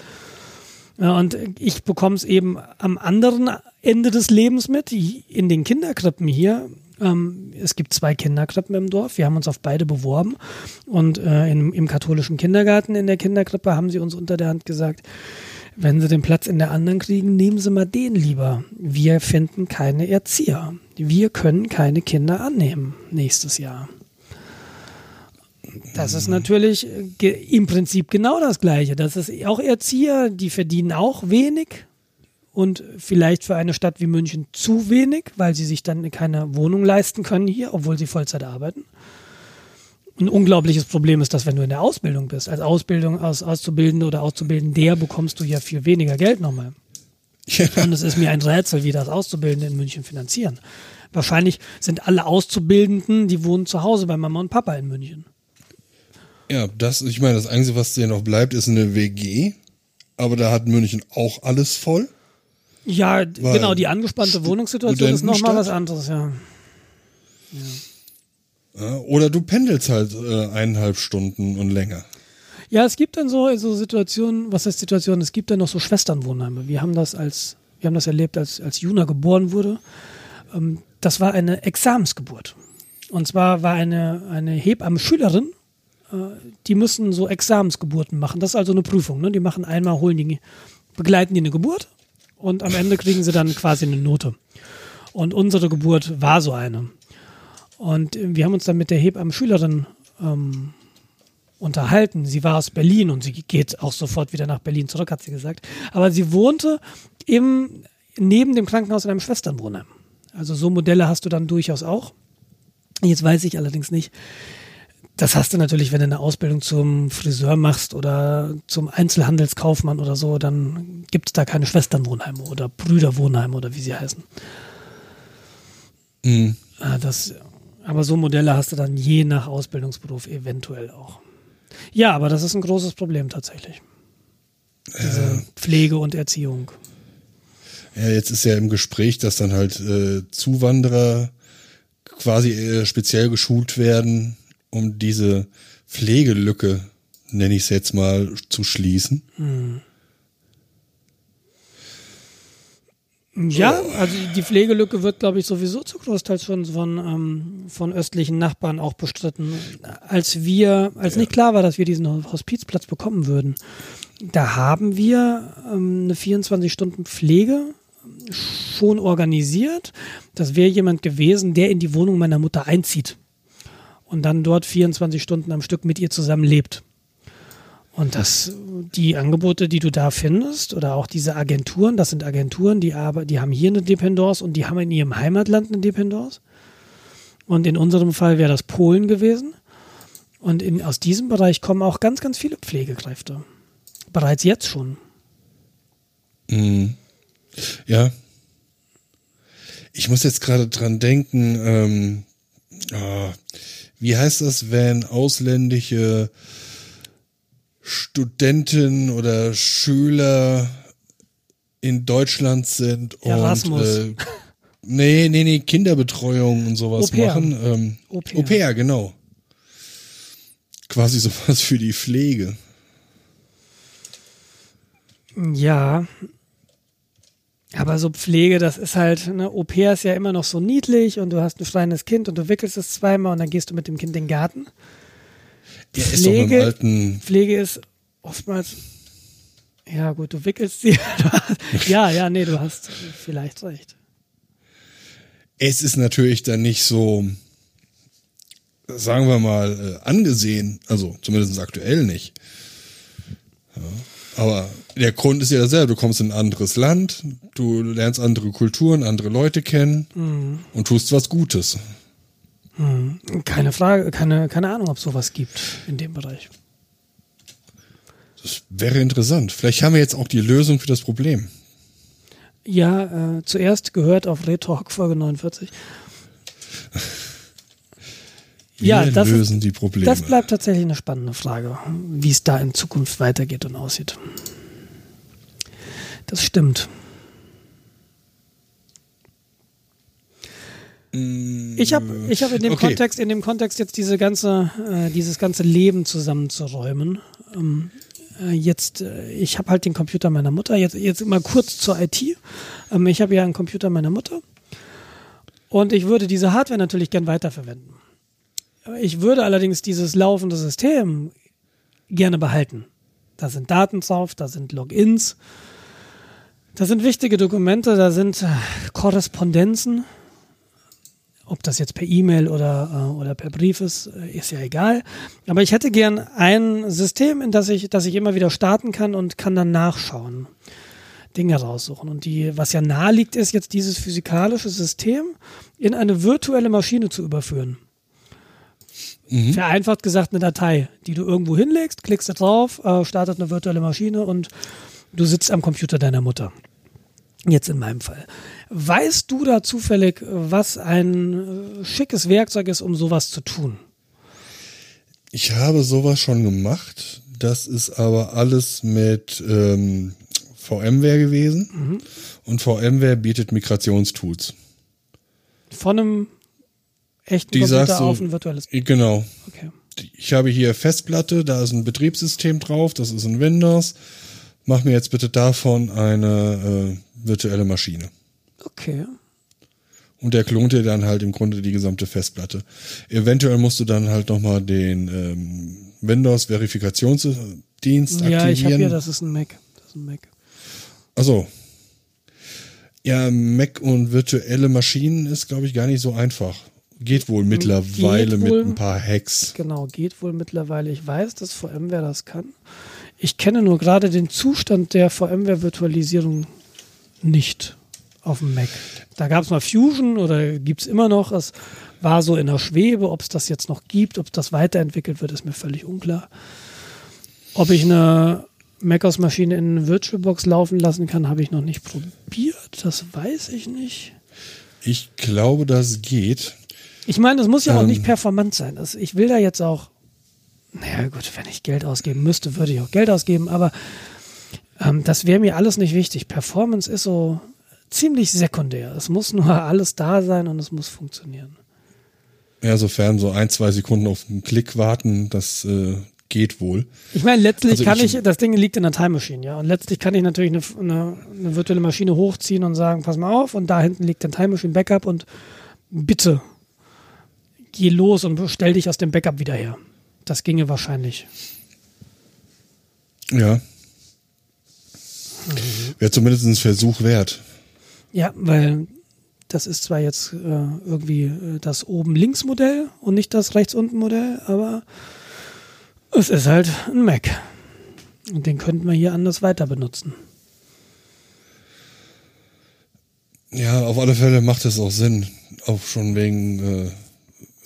Und ich bekomme es eben am anderen Ende des Lebens mit, in den Kinderkrippen hier. Ähm, es gibt zwei Kinderkrippen im Dorf. Wir haben uns auf beide beworben. Und äh, im katholischen Kindergarten in der Kinderkrippe haben sie uns unter der Hand gesagt, wenn sie den Platz in der anderen kriegen, nehmen sie mal den lieber. Wir finden keine Erzieher. Wir können keine Kinder annehmen nächstes Jahr. Das ist natürlich äh, im Prinzip genau das Gleiche. Das ist auch Erzieher, die verdienen auch wenig und vielleicht für eine Stadt wie München zu wenig, weil sie sich dann keine Wohnung leisten können hier, obwohl sie Vollzeit arbeiten. Ein unglaubliches Problem ist, dass wenn du in der Ausbildung bist, als Ausbildung als Auszubildende oder Auszubildender bekommst du ja viel weniger Geld nochmal. ja, Und es ist mir ein Rätsel, wie das Auszubildende in München finanzieren. Wahrscheinlich sind alle Auszubildenden, die wohnen zu Hause bei Mama und Papa in München. ja, das, ich meine, das Einzige, was dir noch bleibt, ist eine WG. Aber da hat München auch alles voll. Ja, Weil genau, die angespannte Wohnungssituation ist nochmal was anderes, ja. Ja, oder du pendelst halt äh, eineinhalb Stunden und länger. Ja, es gibt dann so, so Situationen, was heißt Situationen? Es gibt dann noch so Schwesternwohnheime. Wir haben das als, wir haben das erlebt, als, als Juna geboren wurde. Ähm, das war eine Examensgeburt. Und zwar war eine, eine Hebamme-Schülerin, äh, die müssen so Examensgeburten machen. Das ist also eine Prüfung. Ne? Die machen einmal, holen die, begleiten die eine Geburt und am Ende kriegen sie dann quasi eine Note. Und unsere Geburt war so eine. Und wir haben uns dann mit der Hebamme-Schülerin ähm, unterhalten. Sie war aus Berlin und sie geht auch sofort wieder nach Berlin zurück, hat sie gesagt. Aber sie wohnte im, neben dem Krankenhaus in einem Schwesternwohnheim. Also so Modelle hast du dann durchaus auch. Jetzt weiß ich allerdings nicht. Das hast du natürlich, wenn du eine Ausbildung zum Friseur machst oder zum Einzelhandelskaufmann oder so, dann gibt es da keine Schwesternwohnheime oder Brüderwohnheime oder wie sie heißen. Mhm. Ah, das, aber so Modelle hast du dann je nach Ausbildungsberuf eventuell auch. Ja, aber das ist ein großes Problem tatsächlich. Diese äh, Pflege und Erziehung. Ja, jetzt ist ja im Gespräch, dass dann halt äh, Zuwanderer quasi äh, speziell geschult werden, um diese Pflegelücke, nenne ich es jetzt mal, zu schließen. Hm. Ja, also die Pflegelücke wird, glaube ich, sowieso zu großteils schon von, ähm, von östlichen Nachbarn auch bestritten. Als wir, als ja. nicht klar war, dass wir diesen Hospizplatz bekommen würden, da haben wir ähm, eine 24-Stunden-Pflege schon organisiert. Das wäre jemand gewesen, der in die Wohnung meiner Mutter einzieht und dann dort 24 Stunden am Stück mit ihr zusammen lebt. Und das, die Angebote, die du da findest, oder auch diese Agenturen, das sind Agenturen, die, aber, die haben hier eine Dependance und die haben in ihrem Heimatland eine Dependance. Und in unserem Fall wäre das Polen gewesen. Und in, aus diesem Bereich kommen auch ganz, ganz viele Pflegekräfte. Bereits jetzt schon. Mhm. Ja. Ich muss jetzt gerade dran denken, ähm, oh, wie heißt das, wenn ausländische Studenten oder Schüler in Deutschland sind Erasmus. und äh, nee, nee, nee, Kinderbetreuung und sowas Au machen. Ähm, Au pair. Au pair, genau. Quasi sowas für die Pflege. Ja. Aber so Pflege, das ist halt, ne, Au pair ist ja immer noch so niedlich und du hast ein schreiendes Kind und du wickelst es zweimal und dann gehst du mit dem Kind in den Garten. Der Pflege, ist alten Pflege ist oftmals, ja gut, du wickelst sie. ja, ja, nee, du hast vielleicht recht. Es ist natürlich dann nicht so, sagen wir mal, äh, angesehen, also zumindest aktuell nicht. Ja, aber der Grund ist ja derselbe. Du kommst in ein anderes Land, du lernst andere Kulturen, andere Leute kennen mhm. und tust was Gutes. Hm. Keine Frage, keine, keine Ahnung, ob es sowas gibt in dem Bereich. Das wäre interessant. Vielleicht haben wir jetzt auch die Lösung für das Problem. Ja, äh, zuerst gehört auf Retalk Folge 49. Wir ja, das lösen ist, die Probleme. Das bleibt tatsächlich eine spannende Frage, wie es da in Zukunft weitergeht und aussieht. Das stimmt. Ich habe ich hab in dem okay. Kontext, in dem Kontext jetzt diese ganze, äh, dieses ganze Leben zusammenzuräumen. Ähm, äh, jetzt, äh, ich habe halt den Computer meiner Mutter. Jetzt, jetzt immer kurz zur IT. Ähm, ich habe ja einen Computer meiner Mutter. Und ich würde diese Hardware natürlich gern weiterverwenden. Ich würde allerdings dieses laufende System gerne behalten. Da sind Daten drauf, da sind Logins, da sind wichtige Dokumente, da sind äh, Korrespondenzen ob das jetzt per E-Mail oder, äh, oder per Brief ist, äh, ist ja egal. Aber ich hätte gern ein System, in das ich, das ich immer wieder starten kann und kann dann nachschauen. Dinge raussuchen. Und die, was ja nahe liegt, ist jetzt dieses physikalische System in eine virtuelle Maschine zu überführen. Mhm. Vereinfacht gesagt eine Datei, die du irgendwo hinlegst, klickst da drauf, äh, startet eine virtuelle Maschine und du sitzt am Computer deiner Mutter. Jetzt in meinem Fall. Weißt du da zufällig, was ein äh, schickes Werkzeug ist, um sowas zu tun? Ich habe sowas schon gemacht. Das ist aber alles mit ähm, VMware gewesen. Mhm. Und VMware bietet Migrationstools. Von einem echten Die Computer auf ein virtuelles. Genau. Okay. Ich habe hier Festplatte, da ist ein Betriebssystem drauf, das ist ein Windows. Mach mir jetzt bitte davon eine äh, virtuelle Maschine. Okay. Und der klont dir dann halt im Grunde die gesamte Festplatte. Eventuell musst du dann halt nochmal den ähm, Windows-Verifikationsdienst aktivieren. Ja, ich habe hier, das ist ein Mac. Das ist ein Mac. Also Ja, Mac und virtuelle Maschinen ist, glaube ich, gar nicht so einfach. Geht wohl mittlerweile geht wohl, mit ein paar Hacks. Genau, geht wohl mittlerweile. Ich weiß, dass VMware das kann. Ich kenne nur gerade den Zustand der VMware-Virtualisierung nicht auf dem Mac. Da gab es mal Fusion oder gibt es immer noch. Es war so in der Schwebe. Ob es das jetzt noch gibt, ob das weiterentwickelt wird, ist mir völlig unklar. Ob ich eine macOS-Maschine in eine VirtualBox laufen lassen kann, habe ich noch nicht probiert. Das weiß ich nicht. Ich glaube, das geht. Ich meine, es muss ja auch Ähm. nicht performant sein. Das, ich will da jetzt auch, naja gut, wenn ich Geld ausgeben müsste, würde ich auch Geld ausgeben, aber ähm, das wäre mir alles nicht wichtig. Performance ist so ziemlich sekundär. Es muss nur alles da sein und es muss funktionieren. Ja, sofern so ein, zwei Sekunden auf einen Klick warten, das äh, geht wohl. Ich meine, letztlich Also kann ich- ich, das Ding liegt in der Time Machine, ja. Und letztlich kann ich natürlich eine, eine, eine virtuelle Maschine hochziehen und sagen, pass mal auf, und da hinten liegt ein Time Machine Backup und bitte geh los und stell dich aus dem Backup wieder her. Das ginge wahrscheinlich. Ja. Wäre zumindest ein Versuch wert. Ja, weil das ist zwar jetzt äh, irgendwie äh, das oben links Modell und nicht das rechts unten Modell, aber es ist halt ein Mac. Und den könnten wir hier anders weiter benutzen. Ja, auf alle Fälle macht es auch Sinn. Auch schon wegen, äh,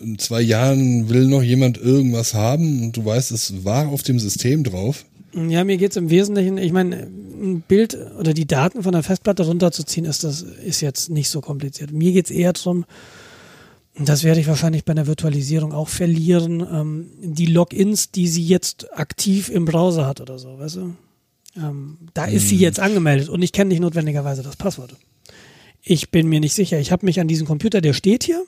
in zwei Jahren will noch jemand irgendwas haben und du weißt, es war auf dem System drauf. Ja, mir geht's im Wesentlichen, ich meine, ein Bild oder die Daten von der Festplatte runterzuziehen, ist das ist jetzt nicht so kompliziert. Mir geht's eher drum, und das werde ich wahrscheinlich bei der Virtualisierung auch verlieren, ähm, die Logins, die sie jetzt aktiv im Browser hat oder so, weißt du? Ähm, da ist sie jetzt angemeldet und ich kenne nicht notwendigerweise das Passwort. Ich bin mir nicht sicher. Ich habe mich an diesen Computer, der steht hier.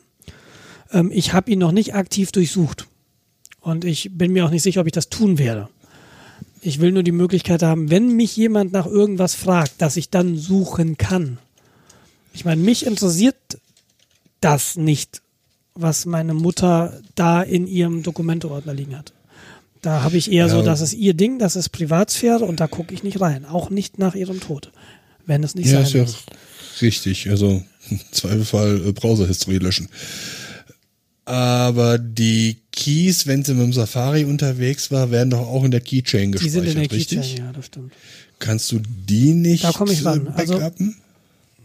Ähm, ich habe ihn noch nicht aktiv durchsucht. Und ich bin mir auch nicht sicher, ob ich das tun werde. Ich will nur die Möglichkeit haben, wenn mich jemand nach irgendwas fragt, dass ich dann suchen kann. Ich meine, mich interessiert das nicht, was meine Mutter da in ihrem Dokumenteordner liegen hat. Da habe ich eher Ja. so, das ist ihr Ding, das ist Privatsphäre und da gucke ich nicht rein. Auch nicht nach ihrem Tod. Wenn es nicht Ja, sein ist ja muss. richtig. Also im Zweifelsfall äh, Browser-History löschen. Aber die Keys, wenn sie mit dem Safari unterwegs war, werden doch auch in der Keychain Die gespeichert, sind in der richtig? Keychain, ja, das stimmt. Kannst du die nicht Da komm ich ran. äh, Also- backuppen?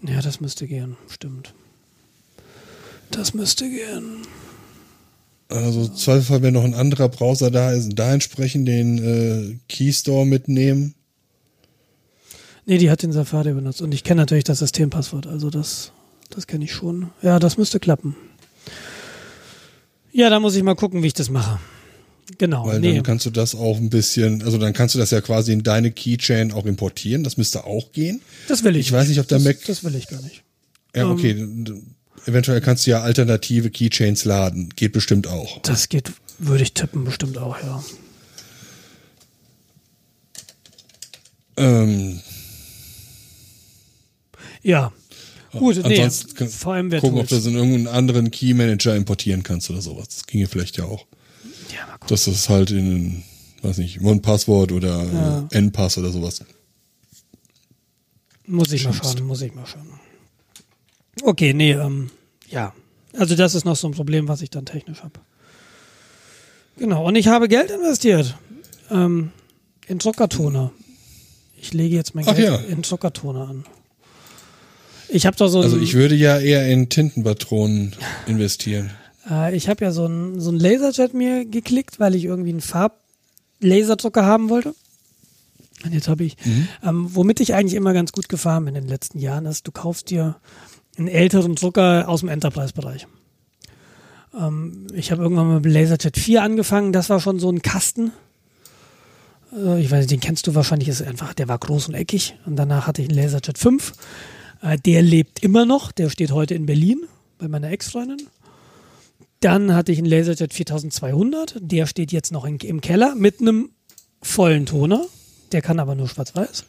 Ja, das müsste gehen, stimmt. Das müsste gehen. Also im Zweifelsfall, wenn noch ein anderer Browser da ist, da entsprechend den äh, Keystore mitnehmen. Nee, die hat den Safari benutzt. Und ich kenne natürlich das Systempasswort. Also das, das kenne ich schon. Ja, das müsste klappen. Ja, da muss ich mal gucken, wie ich das mache. Genau. Weil nee. dann kannst du das auch ein bisschen, also dann kannst du das ja quasi in deine Keychain auch importieren. Das müsste auch gehen. das will ich. Ich weiß nicht, ob der das, Mac- Das will ich gar nicht. Ja, Ähm. okay. Eventuell kannst du ja alternative Keychains laden. Geht bestimmt auch. Das geht, würde ich tippen, bestimmt auch, ja. Ähm, Ja. Gut, nee. ansonsten kann- Vor allem gucken, ob du das in irgendeinen anderen Key Manager importieren kannst oder sowas. Das ginge vielleicht ja auch. Ja, mal gucken. Dass das halt in, weiß nicht, One-Passwort oder Ja. N-Pass oder sowas. Muss ich mal Schimpfst. schauen, muss ich mal schauen. Okay, nee, ähm, ja. Also das ist noch so ein Problem, was ich dann technisch habe. Genau, und ich habe Geld investiert ähm, in Druckertoner. Ich lege jetzt mein Ach Geld ja. in Druckertoner an. Ich habe doch so Also ich würde ja eher in Tintenpatronen investieren. äh, ich habe ja so ein, so ein Laserjet mir geklickt, weil ich irgendwie einen Farblaserdrucker haben wollte. Und jetzt habe ich, ähm, womit ich eigentlich immer ganz gut gefahren bin in den letzten Jahren, ist, du kaufst dir einen älteren Drucker aus dem Enterprise-Bereich. Ähm, ich habe irgendwann mal mit Laserjet 4 angefangen, das war schon so ein Kasten. Äh, ich weiß nicht, den kennst du wahrscheinlich, ist einfach, der war groß und eckig. Und danach hatte ich einen Laserjet 5. Äh, der lebt immer noch, der steht heute in Berlin bei meiner Ex-Freundin. Dann hatte ich einen Laserjet 4200, der steht jetzt noch in, im Keller mit einem vollen Toner. Der kann aber nur schwarz-weiß.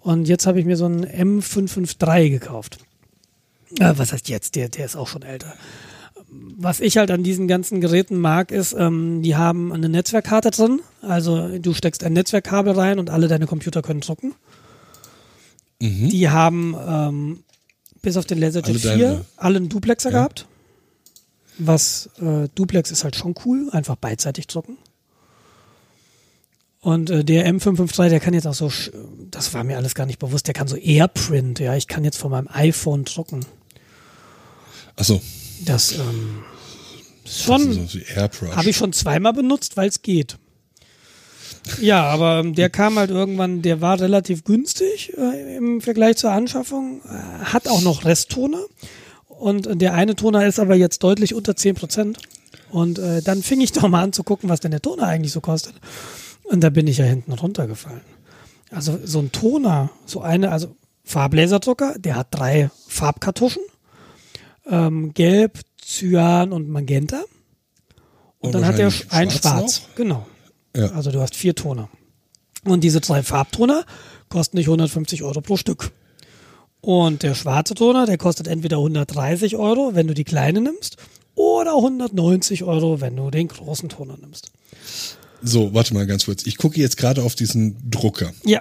Und jetzt habe ich mir so einen M553 gekauft. Äh, was heißt jetzt? Der, der ist auch schon älter. Was ich halt an diesen ganzen Geräten mag, ist, ähm, die haben eine Netzwerkkarte drin. Also du steckst ein Netzwerkkabel rein und alle deine Computer können drucken. Mhm. Die haben bis bis auf den Laserjet Alle 4 deine- alle einen Duplexer Ja. gehabt. Was äh, Duplex ist halt schon cool, einfach beidseitig drucken. Und äh, der M553, der kann jetzt auch so, das war mir alles gar nicht bewusst, der kann so Airprint, ja, ich kann jetzt von meinem iPhone drucken. Achso, Das ähm, schon, habe ich schon zweimal benutzt, weil es geht. Ja, aber der kam halt irgendwann, der war relativ günstig äh, im Vergleich zur Anschaffung, äh, hat auch noch Resttoner Und der eine Toner ist aber jetzt deutlich unter 10 Prozent. Und äh, dann fing ich doch mal an zu gucken, was denn der Toner eigentlich so kostet. Und da bin ich ja hinten runtergefallen. Also so ein Toner, so eine, also Farblaserdrucker, der hat drei Farbkartuschen. Ähm, Gelb, Cyan und Magenta. Und, Und dann hat er ein schwarz Schwarz. noch? Genau. Ja. Also du hast vier Toner. Und diese drei Farbtoner kosten nicht 150 Euro pro Stück. Und der schwarze Toner, der kostet entweder 130 Euro, wenn du die kleine nimmst, oder 190 Euro, wenn du den großen Toner nimmst. So, warte mal ganz kurz. Ich gucke jetzt gerade auf diesen Drucker. Ja.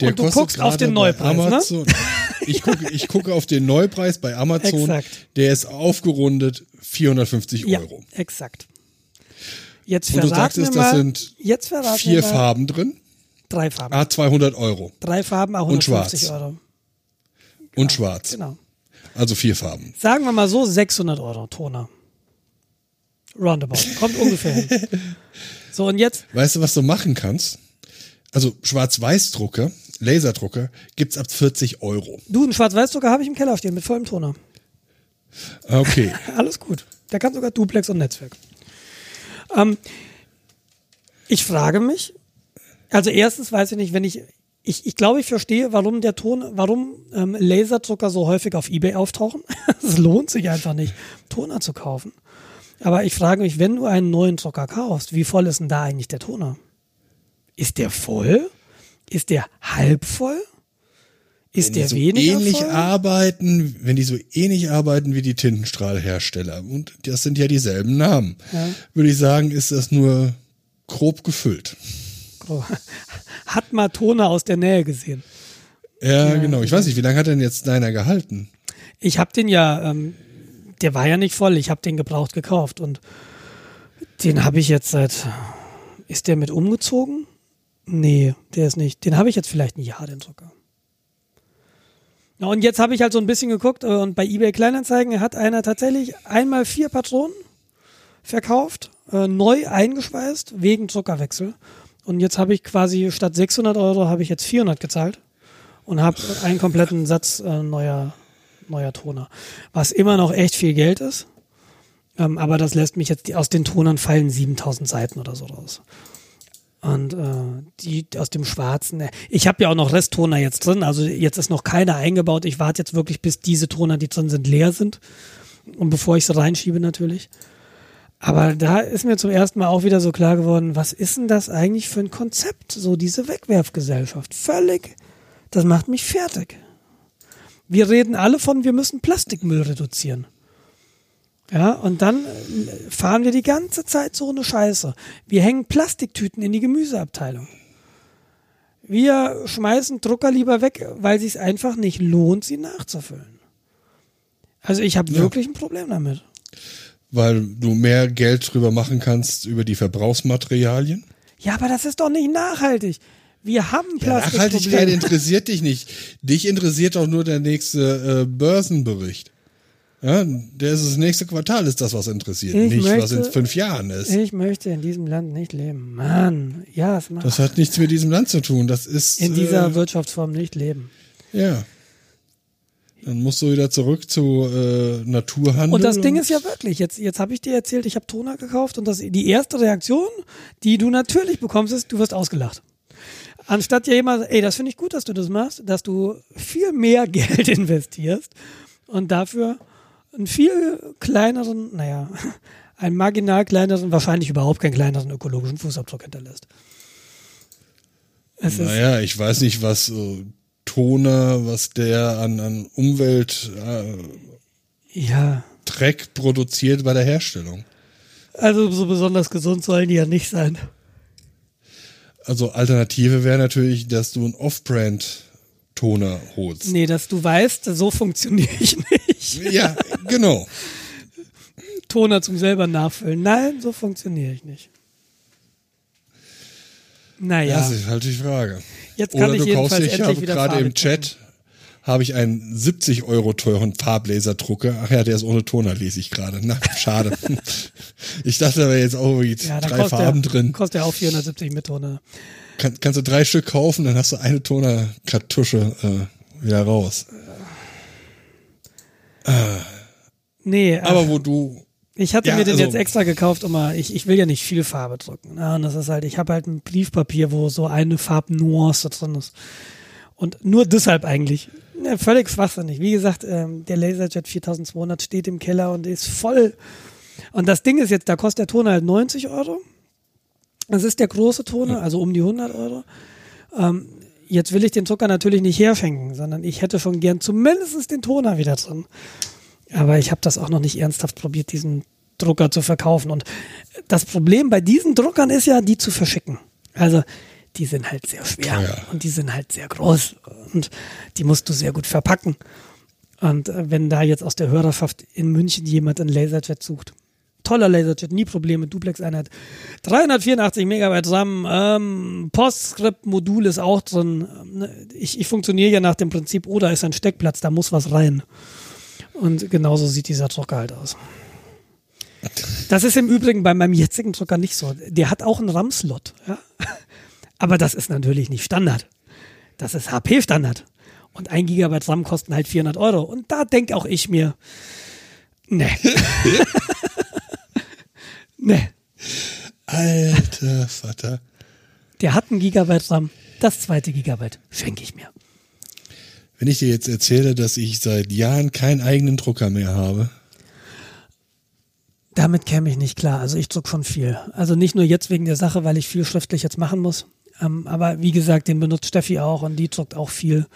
Der Und du guckst auf den Neupreis, ne? Amazon. Ich gucke, ich gucke auf den Neupreis bei Amazon. Exakt. Der ist aufgerundet 450 Ja, Euro. exakt. Jetzt Und du sagtest, das sind Vier Farben drin. Drei Farben. Ah, 200 Euro. Drei Farben, auch Und 150 schwarz. Euro. Und schwarz. Genau. Also vier Farben. Sagen wir mal so 600 Euro Toner. Roundabout. Kommt ungefähr hin. So, und jetzt, Weißt du, was du machen kannst? Also Schwarz-Weiß-Drucker, Laserdrucker, gibt's ab 40 Euro. du, einen Schwarz-Weiß-Drucker habe ich im Keller stehen mit vollem Toner. Ah, Okay. Alles gut. Der kann sogar Duplex und Netzwerk. Ähm, ich frage mich, also erstens weiß ich nicht, wenn ich, ich, ich glaube, ich verstehe, warum der Ton, warum ähm, Laserdrucker so häufig auf Ebay auftauchen. Es lohnt sich einfach nicht, Toner zu kaufen. Aber ich frage mich, wenn du einen neuen Drucker kaufst, wie voll ist denn da eigentlich der Toner? Ist der voll? Ist der halb voll? Ist Wenn der die so weniger ähnlich voll? arbeiten, wenn die so ähnlich arbeiten wie die Tintenstrahlhersteller, und das sind ja dieselben Namen, Ja. würde ich sagen, ist das nur grob gefüllt. Hat mal Toner aus der Nähe gesehen. Ja, genau. Ich weiß nicht, wie lange hat denn jetzt deiner gehalten? Ich habe den ja, ähm, der war ja nicht voll. Ich habe den gebraucht gekauft und den habe ich jetzt seit. Ist der mit umgezogen? Nee, der ist nicht. Den habe ich jetzt vielleicht ein Jahr, den Drucker. Ja, und jetzt habe ich halt so ein bisschen geguckt äh, und bei eBay Kleinanzeigen hat einer tatsächlich einmal vier Patronen verkauft, äh, neu eingeschweißt wegen Druckerwechsel. Und jetzt habe ich quasi statt 600 Euro habe ich jetzt 400 gezahlt und habe einen kompletten Satz äh, neuer neuer Toner, was immer noch echt viel Geld ist. Ähm, aber das lässt mich jetzt, aus den Tonern fallen 7000 Seiten oder so raus. Und äh, die aus dem schwarzen, äh, ich habe ja auch noch Resttoner jetzt drin, also jetzt ist noch keiner eingebaut. Ich warte jetzt wirklich, bis diese Toner, die drin sind, leer sind. Und bevor ich sie reinschiebe natürlich. Aber da ist mir zum ersten Mal auch wieder so klar geworden, was ist denn das eigentlich für ein Konzept? So diese Wegwerfgesellschaft. Völlig, das macht mich fertig. Wir reden alle von, wir müssen Plastikmüll reduzieren. Ja, und dann äh, fahren wir die ganze Zeit so eine Scheiße. Wir hängen Plastiktüten in die Gemüseabteilung. Wir schmeißen Drucker lieber weg, weil es sich einfach nicht lohnt, sie nachzufüllen. Also ich habe Ja. wirklich ein Problem damit. Weil du mehr Geld drüber machen kannst über die Verbrauchsmaterialien? Ja, aber das ist doch nicht nachhaltig. Wir haben Ja, Nachhaltigkeit interessiert dich nicht. Dich interessiert doch nur der nächste äh, Börsenbericht. Ja, der ist das nächste Quartal ist das, was interessiert. Ich nicht, was in möchte- fünf Jahren ist. ich möchte in diesem Land nicht leben. Mann, ja, es macht Das hat nichts mit diesem Land zu tun. Das ist in dieser äh, Wirtschaftsform nicht leben. ja. Dann musst du wieder zurück zu äh, Naturhandel. Und das Ding ist ja wirklich, jetzt, jetzt habe ich dir erzählt, ich habe Toner gekauft und das, die erste Reaktion, die du natürlich bekommst, ist, du wirst ausgelacht. Anstatt ja jemand, ey, das finde ich gut, dass du das machst, dass du viel mehr Geld investierst und dafür einen viel kleineren, naja, einen marginal kleineren, wahrscheinlich überhaupt keinen kleineren ökologischen Fußabdruck hinterlässt. Es ist, Naja, ich weiß nicht, was äh, Toner, was der an, an Umwelt äh, ja, Dreck produziert bei der Herstellung. also so besonders gesund sollen die ja nicht sein. Also Alternative wäre natürlich, dass du einen Off-Brand-Toner holst. Nee, dass du weißt, so funktioniere ich nicht. Ja, genau. Toner zum selber nachfüllen. Nein, so funktioniere ich nicht. Naja, Das ist halt die Frage. jetzt kann Oder ich du kaufst ich habe gerade im Chat, habe ich einen 70 Euro teuren Farblaserdrucker. Ach ja, der ist ohne Toner, lese ich gerade. Na, schade. ich dachte, da wäre jetzt auch irgendwie Ja, drei Farben der, drin. Kostet ja auch 470 mit Toner. Kann, kannst du drei Stück kaufen, dann hast du eine Tonerkartusche äh, wieder raus. Äh, Nee, ach, aber wo du, ich hatte ja, mir den also- jetzt extra gekauft, um mal, ich, ich will ja nicht viel Farbe drücken. Ja, und das ist halt, ich habe halt ein Briefpapier, wo so eine Farbnuance drin ist. Und nur deshalb eigentlich. Ja, völlig schwachsinnig. Wie gesagt, ähm, der Laserjet 4200 steht im Keller und ist voll. Und das Ding ist jetzt, da kostet der Toner halt 90 Euro. Das ist der große Toner, also um die 100 Euro. Ähm, jetzt will ich den Zucker natürlich nicht herschenken, sondern ich hätte schon gern zumindest den Toner wieder drin. Aber ich habe das auch noch nicht ernsthaft probiert, diesen Drucker zu verkaufen. Und das Problem bei diesen Druckern ist ja, die zu verschicken. Also die sind halt sehr schwer Teuer. und die sind halt sehr groß und die musst du sehr gut verpacken. Und äh, wenn da jetzt aus der Hörerschaft in München jemand einen Laserjet sucht, toller Laserjet, nie Probleme, Duplex-Einheit, 384 Megabyte RAM, ähm, Postscript-Modul ist auch drin. Ähm, ne, Ich, ich funktioniere ja nach dem Prinzip, oh, da ist ein Steckplatz, da muss was rein. Und genauso sieht dieser Drucker halt aus. Das ist im Übrigen bei meinem jetzigen Drucker nicht so. Der hat auch einen RAM-Slot. Ja? Aber das ist natürlich nicht Standard. Das ist HP-Standard. Und ein Gigabyte RAM kosten halt 400 Euro. Und da denke auch ich mir, ne. ne. alter Vater. Der hat ein Gigabyte RAM. Das zweite Gigabyte schenke ich mir. Wenn ich dir jetzt erzähle, dass ich seit Jahren keinen eigenen Drucker mehr habe, Damit käme ich nicht klar. Also ich druck schon viel. Also nicht nur jetzt wegen der Sache, weil ich viel schriftlich jetzt machen muss. Ähm, aber wie gesagt, den benutzt Steffi auch und die druckt auch viel.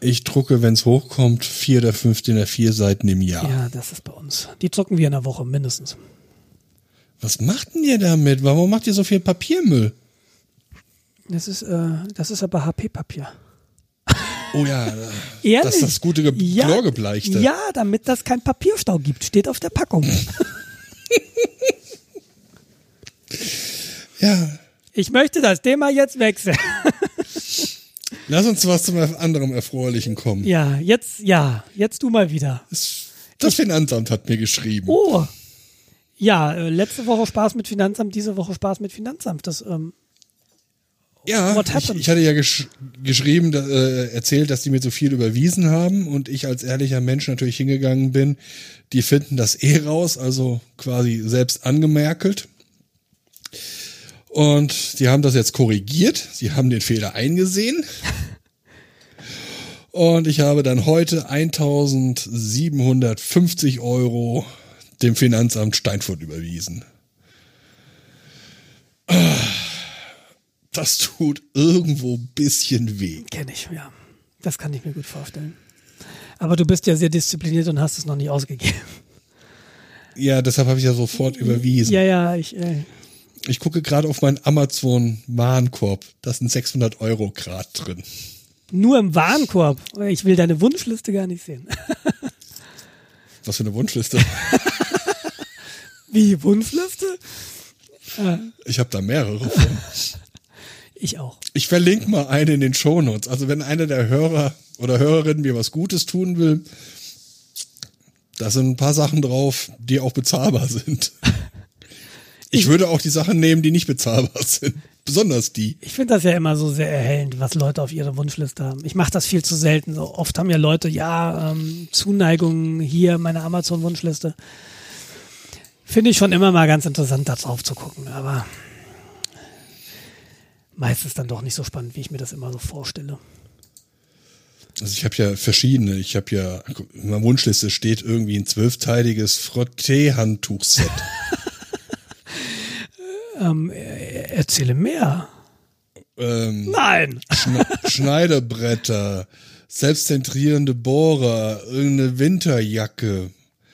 ich drucke, wenn es hochkommt, vier oder fünf DIN A4 Seiten im Jahr. Ja, das ist bei uns. Die drucken wir in der Woche mindestens. Was macht denn ihr damit? Warum macht ihr so viel Papiermüll? Das ist, äh, das ist aber HP-Papier. Oh ja, Ehrlich? das ist das gute Ge Ja, Chlorgebleichte. Ja, damit das kein Papierstau gibt, steht auf der Packung. ja. Ich möchte das Thema jetzt wechseln. Lass uns was zum anderem Erfreulichen kommen. Ja, jetzt, ja, jetzt du mal wieder. Das, das Finanzamt hat mir geschrieben. Oh. Ja, äh, letzte Woche Spaß mit Finanzamt, diese Woche Spaß mit Finanzamt. Das, ähm, Ja, ich, ich hatte ja gesch geschrieben, da, äh, erzählt, dass die mir so viel überwiesen haben und ich als ehrlicher Mensch natürlich hingegangen bin. Die finden das eh raus, also quasi selbst angemerkelt. Und die haben das jetzt korrigiert. Sie haben den Fehler eingesehen. Und ich habe dann heute 1750 Euro dem Finanzamt Steinfurt überwiesen. Das tut irgendwo ein bisschen weh. kenne ich, ja. Das kann ich mir gut vorstellen. Aber du bist ja sehr diszipliniert und hast es noch nicht ausgegeben. Ja, deshalb habe ich ja sofort überwiesen. Ja, ja, ich, äh, Ich gucke gerade auf meinen Amazon-Warenkorb. Da sind 600 Euro Grad drin. nur im Warenkorb. Ich will deine Wunschliste gar nicht sehen. Was für eine Wunschliste. Wie, Wunschliste? Ich habe da mehrere von. Ich auch. Ich verlinke mal eine in den Shownotes. Also wenn einer der Hörer oder Hörerinnen mir was Gutes tun will, da sind ein paar Sachen drauf, die auch bezahlbar sind. Ich würde auch die Sachen nehmen, die nicht bezahlbar sind. Besonders die. Ich finde das ja immer so sehr erhellend, was Leute auf ihrer Wunschliste haben. Ich mache das viel zu selten. So oft haben ja Leute, ja, ähm, Zuneigung hier, meine Amazon-Wunschliste. Finde ich schon immer mal ganz interessant, da drauf zu gucken, aber meistens dann doch nicht so spannend, wie ich mir das immer so vorstelle. Also ich habe ja verschiedene. Ich habe ja, in meiner Wunschliste steht irgendwie ein zwölfteiliges Frottee-Handtuchset. Ähm, äh, erzähle mehr. ähm, Nein! Schne Schneiderbretter, selbstzentrierende Bohrer, irgendeine Winterjacke.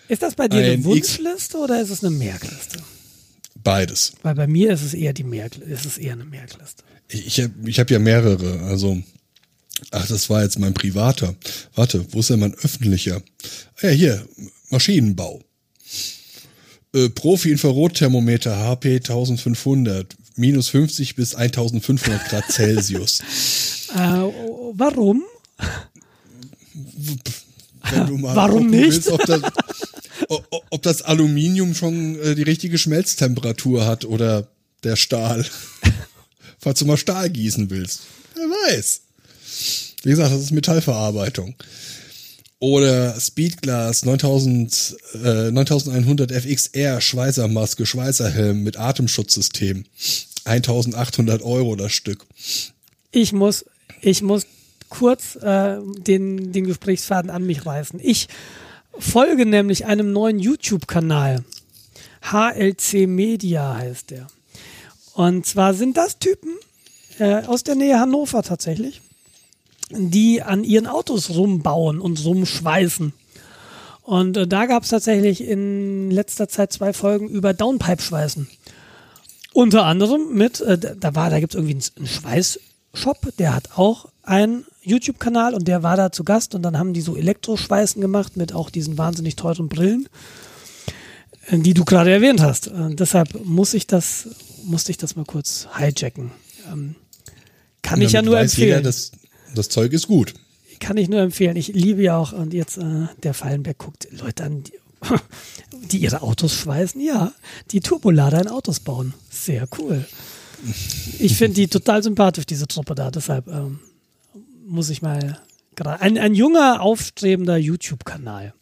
Ist das bei dir Ein eine Wunschliste oder ist es eine Merkliste? Beides. Weil bei mir ist es eher die Merkliste. Ist es eher eine Merkliste. Ich, ich habe ich hab ja mehrere. Also, ach, das war jetzt mein privater. Warte, wo ist denn mein öffentlicher? Ah Ja, hier, Maschinenbau. Äh, Profi-Infrarotthermometer HP 1500, minus 50 bis 1500 Grad Celsius. Äh, warum? Wenn du mal Warum nicht? Willst, ob, das, ob das Aluminium schon äh, die richtige Schmelztemperatur hat oder der Stahl. Falls du mal Stahl gießen willst. Wer weiß. Wie gesagt, das ist Metallverarbeitung. Oder Speedglass 9000, äh, 9100 FXR, Schweißermaske, Schweißerhelm mit Atemschutzsystem. 1800 Euro das Stück. Ich muss, ich muss kurz äh, den, den Gesprächsfaden an mich reißen. Ich folge nämlich einem neuen YouTube-Kanal. HLC Media heißt der. Und zwar sind das Typen äh, aus der Nähe Hannover tatsächlich, die an ihren Autos rumbauen und rumschweißen. Und äh, da gab es tatsächlich in letzter Zeit zwei Folgen über Downpipe-Schweißen. Unter anderem mit, äh, da war, da gibt es irgendwie einen, Schweißshop, der hat auch einen YouTube-Kanal und der war da zu Gast und dann haben die so Elektroschweißen gemacht mit auch diesen wahnsinnig teuren Brillen, äh, die du gerade erwähnt hast. Äh, deshalb muss ich das, musste ich das mal kurz hijacken. Ähm, kann ich ja nur empfehlen. Jeder, das, das Zeug ist gut. Kann ich nur empfehlen. Ich liebe ja auch, und jetzt äh, der Fallenberg guckt Leute an, die, die ihre Autos schweißen. Ja, die Turbolader in Autos bauen. Sehr cool. Ich finde die total sympathisch, diese Truppe da. Deshalb ähm, muss ich mal gerade. Ein, ein junger, aufstrebender YouTube-Kanal.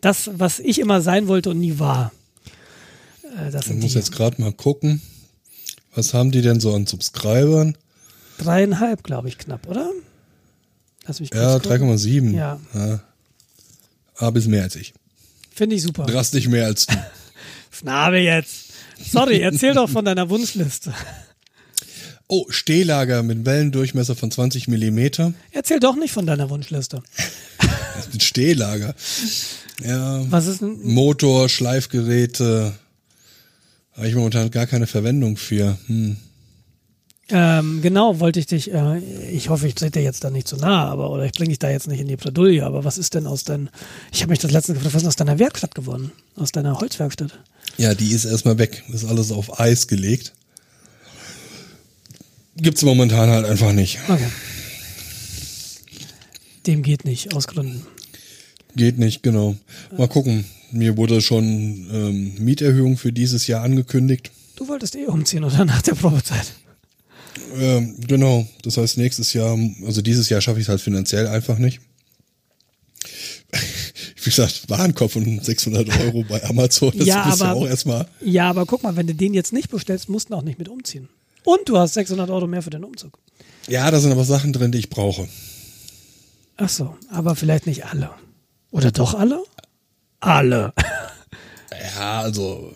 Das, was ich immer sein wollte und nie war. Äh, das ich muss die. jetzt gerade mal gucken. Was haben die denn so an Subscribern? Dreieinhalb, glaube ich, knapp, oder? Lass mich ja, 3,7. Ja. ja. Aber bis mehr als ich. Finde ich super. Drastisch mehr als du. Schnabel jetzt. Sorry, erzähl doch von deiner Wunschliste. Oh, Stehlager mit Wellendurchmesser von 20 Millimeter. Erzähl doch nicht von deiner Wunschliste. Ein Stehlager. Ja. Was ist ein Motor, Schleifgeräte. Habe ich momentan gar keine Verwendung für. Hm. Ähm, genau, wollte ich dich, äh, ich hoffe, ich trete jetzt da nicht zu nah, aber oder ich bringe dich da jetzt nicht in die Bredouille, aber was ist denn aus deinem, ich habe mich das letzte gefragt, was ist aus deiner Werkstatt geworden? Aus deiner Holzwerkstatt? Ja, die ist erstmal weg. Ist alles auf Eis gelegt. Gibt's momentan halt einfach nicht. Okay. Dem geht nicht, aus Gründen. Geht nicht, genau. Mal gucken. Mir wurde schon ähm, Mieterhöhung für dieses Jahr angekündigt. Du wolltest eh umziehen, oder nach der Probezeit? Ähm, genau. Das heißt, nächstes Jahr, also dieses Jahr schaffe ich es halt finanziell einfach nicht. Wie gesagt, Warenkorb von 600 Euro bei Amazon, das ja, aber, ja auch erstmal. Ja, aber guck mal, wenn du den jetzt nicht bestellst, musst du auch nicht mit umziehen. Und du hast 600 Euro mehr für den Umzug. Ja, da sind aber Sachen drin, die ich brauche. Ach so, aber vielleicht nicht alle. Oder doch alle? Alle. Ja, also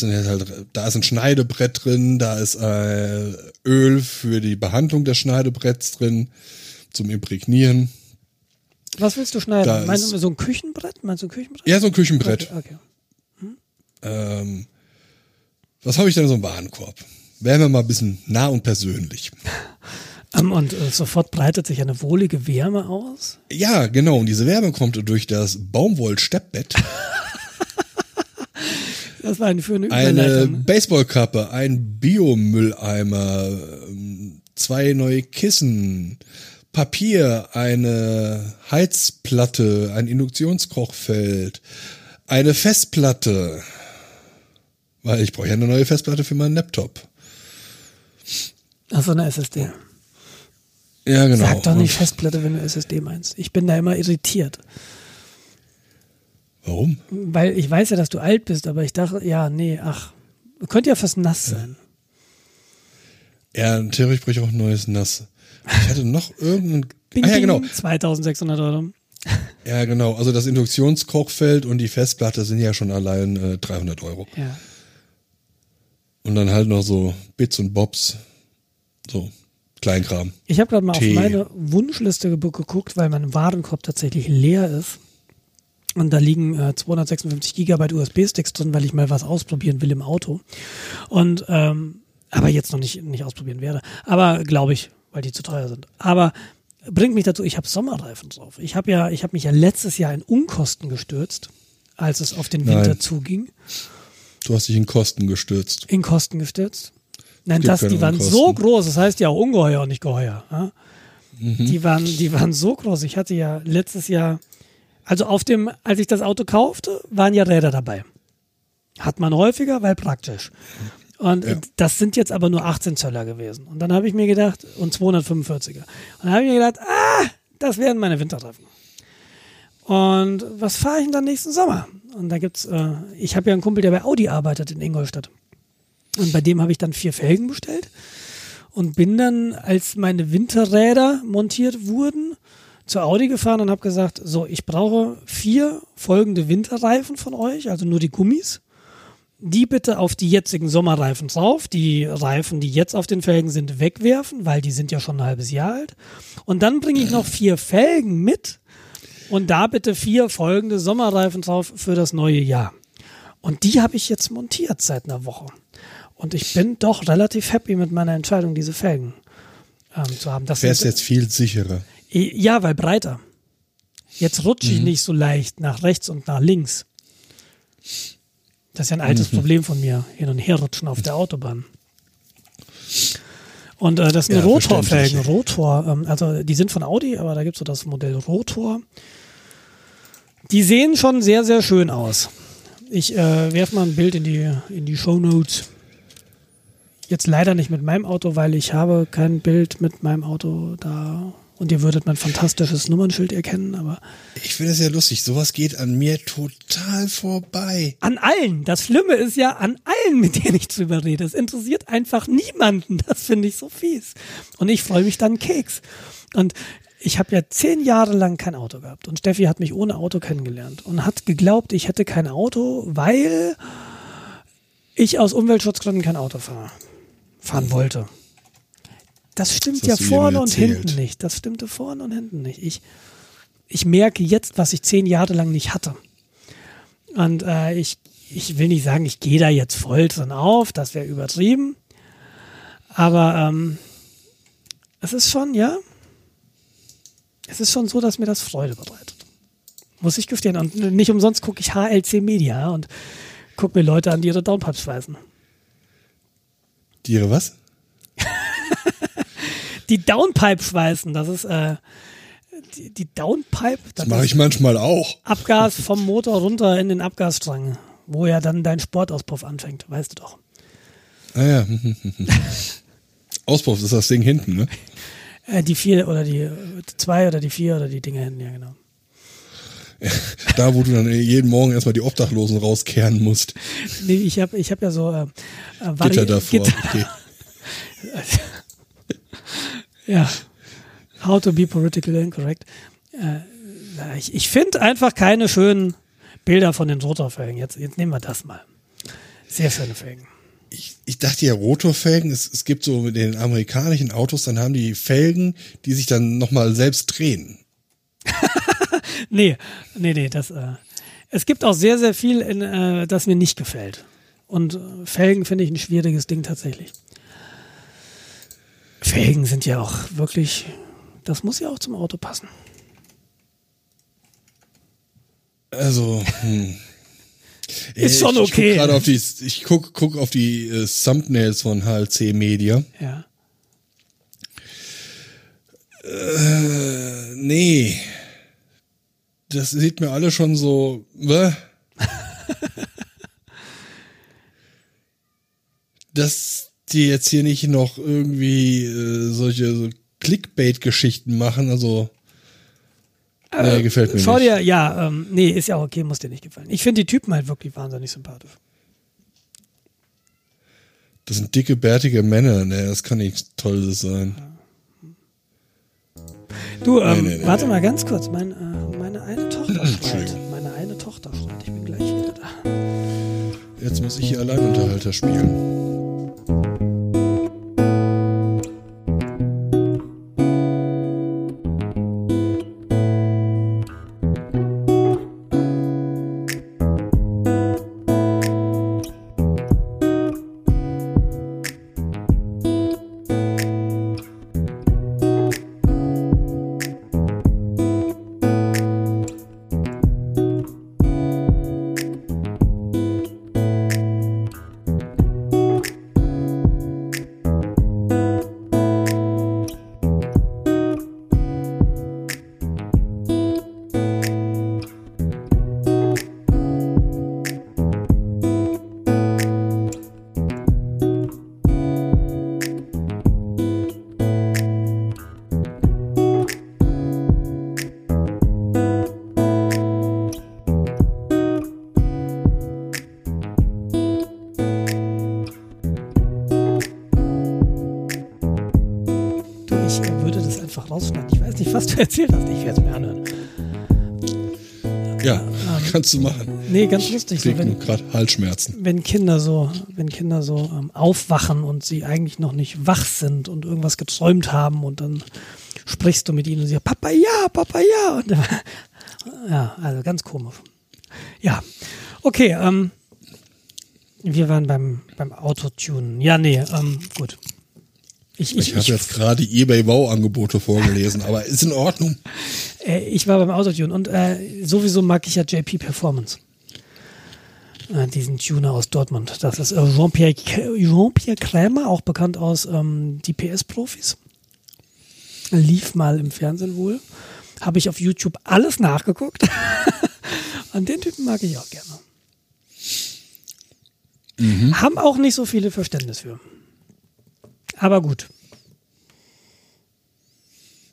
sind jetzt halt, da ist ein Schneidebrett drin, da ist äh, Öl für die Behandlung des Schneidebretts drin, zum Imprägnieren. Was willst du schneiden? Da Meinst du so ein Küchenbrett? Meinst du ein Küchenbrett? Ja, so ein Küchenbrett. Okay. okay. Hm? Ähm, was habe ich denn so im Warenkorb? Wären wir mal ein bisschen nah und persönlich. Um, und äh, sofort breitet sich eine wohlige Wärme aus? Ja, genau. Und diese Wärme kommt durch das Baumwoll-Steppbett. Das war eine für eine Eine Baseballkappe, ein Biomülleimer, zwei neue Kissen, Papier, eine Heizplatte, ein Induktionskochfeld, eine Festplatte. Weil ich brauche ja eine neue Festplatte für meinen Laptop. Achso, eine SSD. Ja, genau. Sag doch nicht Festplatte, wenn du SSD meinst. Ich bin da immer irritiert. Warum? Weil ich weiß ja, dass du alt bist, aber ich dachte, ja, nee, ach, könnte ja fast nass sein. Ja, theoretisch brauche ich auch ein neues Nass. Ich hatte noch irgendein. Bing, ah, ja, genau. 2600 Euro. Ja, genau. Also das Induktionskochfeld und die Festplatte sind ja schon allein äh, 300 Euro. Ja. Und dann halt noch so Bits und Bobs. So, Kleinkram. Ich habe gerade mal Tee. auf meine Wunschliste geguckt, weil mein Warenkorb tatsächlich leer ist. Und da liegen äh, 256 Gigabyte USB-Sticks drin, weil ich mal was ausprobieren will im Auto. Und ähm, aber jetzt noch nicht, nicht ausprobieren werde. Aber glaube ich, weil die zu teuer sind. Aber bringt mich dazu, ich habe Sommerreifen drauf. Ich habe ja, ich habe mich ja letztes Jahr in Unkosten gestürzt, als es auf den Winter Nein. zuging. Du hast dich in Kosten gestürzt. In Kosten gestürzt? Nein, das, die waren Unkosten. so groß, das heißt ja auch ungeheuer und nicht geheuer. Ja? Mhm. Die waren, die waren so groß. Ich hatte ja letztes Jahr also auf dem, als ich das Auto kaufte, waren ja Räder dabei. Hat man häufiger, weil praktisch. Und ja. das sind jetzt aber nur 18 Zöller gewesen. Und dann habe ich mir gedacht, und 245er. Und dann habe ich mir gedacht, ah, das werden meine Winterreifen. Und was fahre ich denn dann nächsten Sommer? Und da gibt's, äh, ich habe ja einen Kumpel, der bei Audi arbeitet in Ingolstadt. Und bei dem habe ich dann vier Felgen bestellt und bin dann, als meine Winterräder montiert wurden, zu Audi gefahren und habe gesagt, so, ich brauche vier folgende Winterreifen von euch, also nur die Gummis. Die bitte auf die jetzigen Sommerreifen drauf. Die Reifen, die jetzt auf den Felgen sind, wegwerfen, weil die sind ja schon ein halbes Jahr alt. Und dann bringe ich noch vier Felgen mit und da bitte vier folgende Sommerreifen drauf für das neue Jahr. Und die habe ich jetzt montiert seit einer Woche. Und ich bin doch relativ happy mit meiner Entscheidung, diese Felgen ähm, zu haben. Das Wär's jetzt viel sicherer. Ja, weil breiter. Jetzt rutsche ich mhm. nicht so leicht nach rechts und nach links. Das ist ja ein altes mhm. Problem von mir, hin und her rutschen auf der Autobahn. Und äh, das sind ja, Rotorfelgen. Rotor, ähm, also die sind von Audi, aber da gibt es so das Modell Rotor. Die sehen schon sehr, sehr schön aus. Ich äh, werfe mal ein Bild in die, in die Show Notes. Jetzt leider nicht mit meinem Auto, weil ich habe kein Bild mit meinem Auto da und ihr würdet mein fantastisches Nummernschild erkennen, aber. Ich finde es ja lustig. Sowas geht an mir total vorbei. An allen. Das Schlimme ist ja an allen, mit denen ich drüber rede. Es interessiert einfach niemanden. Das finde ich so fies. Und ich freue mich dann Keks. Und ich habe ja zehn Jahre lang kein Auto gehabt. Und Steffi hat mich ohne Auto kennengelernt und hat geglaubt, ich hätte kein Auto, weil ich aus Umweltschutzgründen kein Auto fahre, fahren wollte. Das stimmt das ja vorne und hinten nicht. Das stimmte vorne und hinten nicht. Ich, ich merke jetzt, was ich zehn Jahre lang nicht hatte. Und äh, ich, ich will nicht sagen, ich gehe da jetzt voll drin auf, das wäre übertrieben. Aber ähm, es ist schon, ja, es ist schon so, dass mir das Freude bereitet. Muss ich gestehen. Und nicht umsonst gucke ich HLC Media und gucke mir Leute an, die ihre Downpipes schweißen. Die ihre was? Die Downpipe schweißen. Das ist äh, die, die Downpipe. Das, das mache ich manchmal auch. Abgas vom Motor runter in den Abgasstrang, wo ja dann dein Sportauspuff anfängt, weißt du doch. Ah ja. Auspuff ist das Ding hinten, ne? Äh, die vier oder die zwei oder die vier oder die Dinge hinten, ja genau. da, wo du dann jeden Morgen erstmal die Obdachlosen rauskehren musst. Nee, ich habe ich hab ja so äh, äh Gitter davor. Gitter. Okay. Ja. How to be politically incorrect. Äh, ich ich finde einfach keine schönen Bilder von den Rotorfelgen. Jetzt, jetzt nehmen wir das mal. Sehr schöne Felgen. Ich, ich dachte ja, Rotorfelgen, es, es gibt so mit den amerikanischen Autos, dann haben die Felgen, die sich dann nochmal selbst drehen. nee, nee, nee, das, äh, es gibt auch sehr, sehr viel, in, äh, das mir nicht gefällt. Und äh, Felgen finde ich ein schwieriges Ding tatsächlich. Felgen sind ja auch wirklich, das muss ja auch zum Auto passen. Also, hm. Ist schon okay. Ich guck, auf die, ich guck, guck auf die äh, Thumbnails von HLC Media. Ja. Äh, nee. Das sieht mir alle schon so. Bäh. das die jetzt hier nicht noch irgendwie äh, solche so Clickbait-Geschichten machen, also äh, nee, gefällt mir schau nicht. Dir, ja, ähm, nee, ist ja auch okay, muss dir nicht gefallen. Ich finde die Typen halt wirklich wahnsinnig sympathisch. Das sind dicke, bärtige Männer, ne, das kann nichts Tolles sein. Du, ähm, nee, nee, warte mal ganz kurz, mein, äh, meine eine Tochter schreit. Meine eine Tochter schreit, ich bin gleich wieder da. Jetzt muss ich hier Alleinunterhalter spielen. Einfach rausschneiden. Ich weiß nicht, was du erzählt hast. Ich werde es mir anhören. Ja, kannst du machen. Nee, ganz lustig. So, Krieg wenn, nur gerade Halsschmerzen. wenn Kinder so, wenn Kinder so ähm, aufwachen und sie eigentlich noch nicht wach sind und irgendwas geträumt haben und dann sprichst du mit ihnen und sie Papa ja, Papa ja und äh, ja, also ganz komisch. Ja, okay. Ähm, wir waren beim beim Autotunen. Ja, nee, ähm, gut. Ich, Ich habe jetzt gerade eBay Bauangebote vorgelesen, aber ist in Ordnung. Äh, ich war beim Autotune und äh, sowieso mag ich ja JP Performance. Äh, diesen Tuner aus Dortmund. Das ist äh, Jean-Pierre Jean Krämer, auch bekannt aus ähm, die PS-Profis. Lief mal im Fernsehen wohl. Habe ich auf YouTube alles nachgeguckt. An den Typen mag ich auch gerne. Haben auch nicht so viele Verständnis für. Aber gut.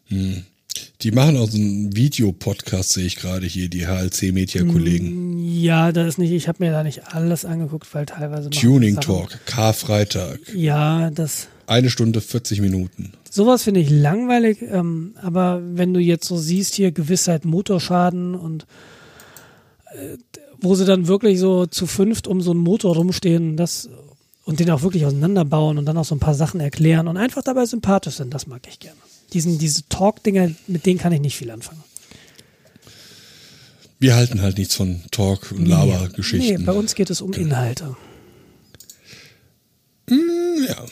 Die machen auch so einen Videopodcast, sehe ich gerade hier, die HLC-Media-Kollegen. Ja, das ist nicht, ich habe mir da nicht alles angeguckt, weil teilweise. Tuning Talk, Karfreitag. Ja, das. Eine Stunde 40 Minuten. Sowas finde ich langweilig, ähm, aber wenn du jetzt so siehst, hier Gewissheit Motorschaden und äh, wo sie dann wirklich so zu fünft um so einen Motor rumstehen, das und den auch wirklich auseinanderbauen und dann auch so ein paar Sachen erklären und einfach dabei sympathisch sind, das mag ich gerne. Diesen, diese Talk-Dinger, mit denen kann ich nicht viel anfangen. Wir halten halt nichts von Talk- und Nee, Labergeschichten. bei uns geht es um Inhalte. Hm, ja.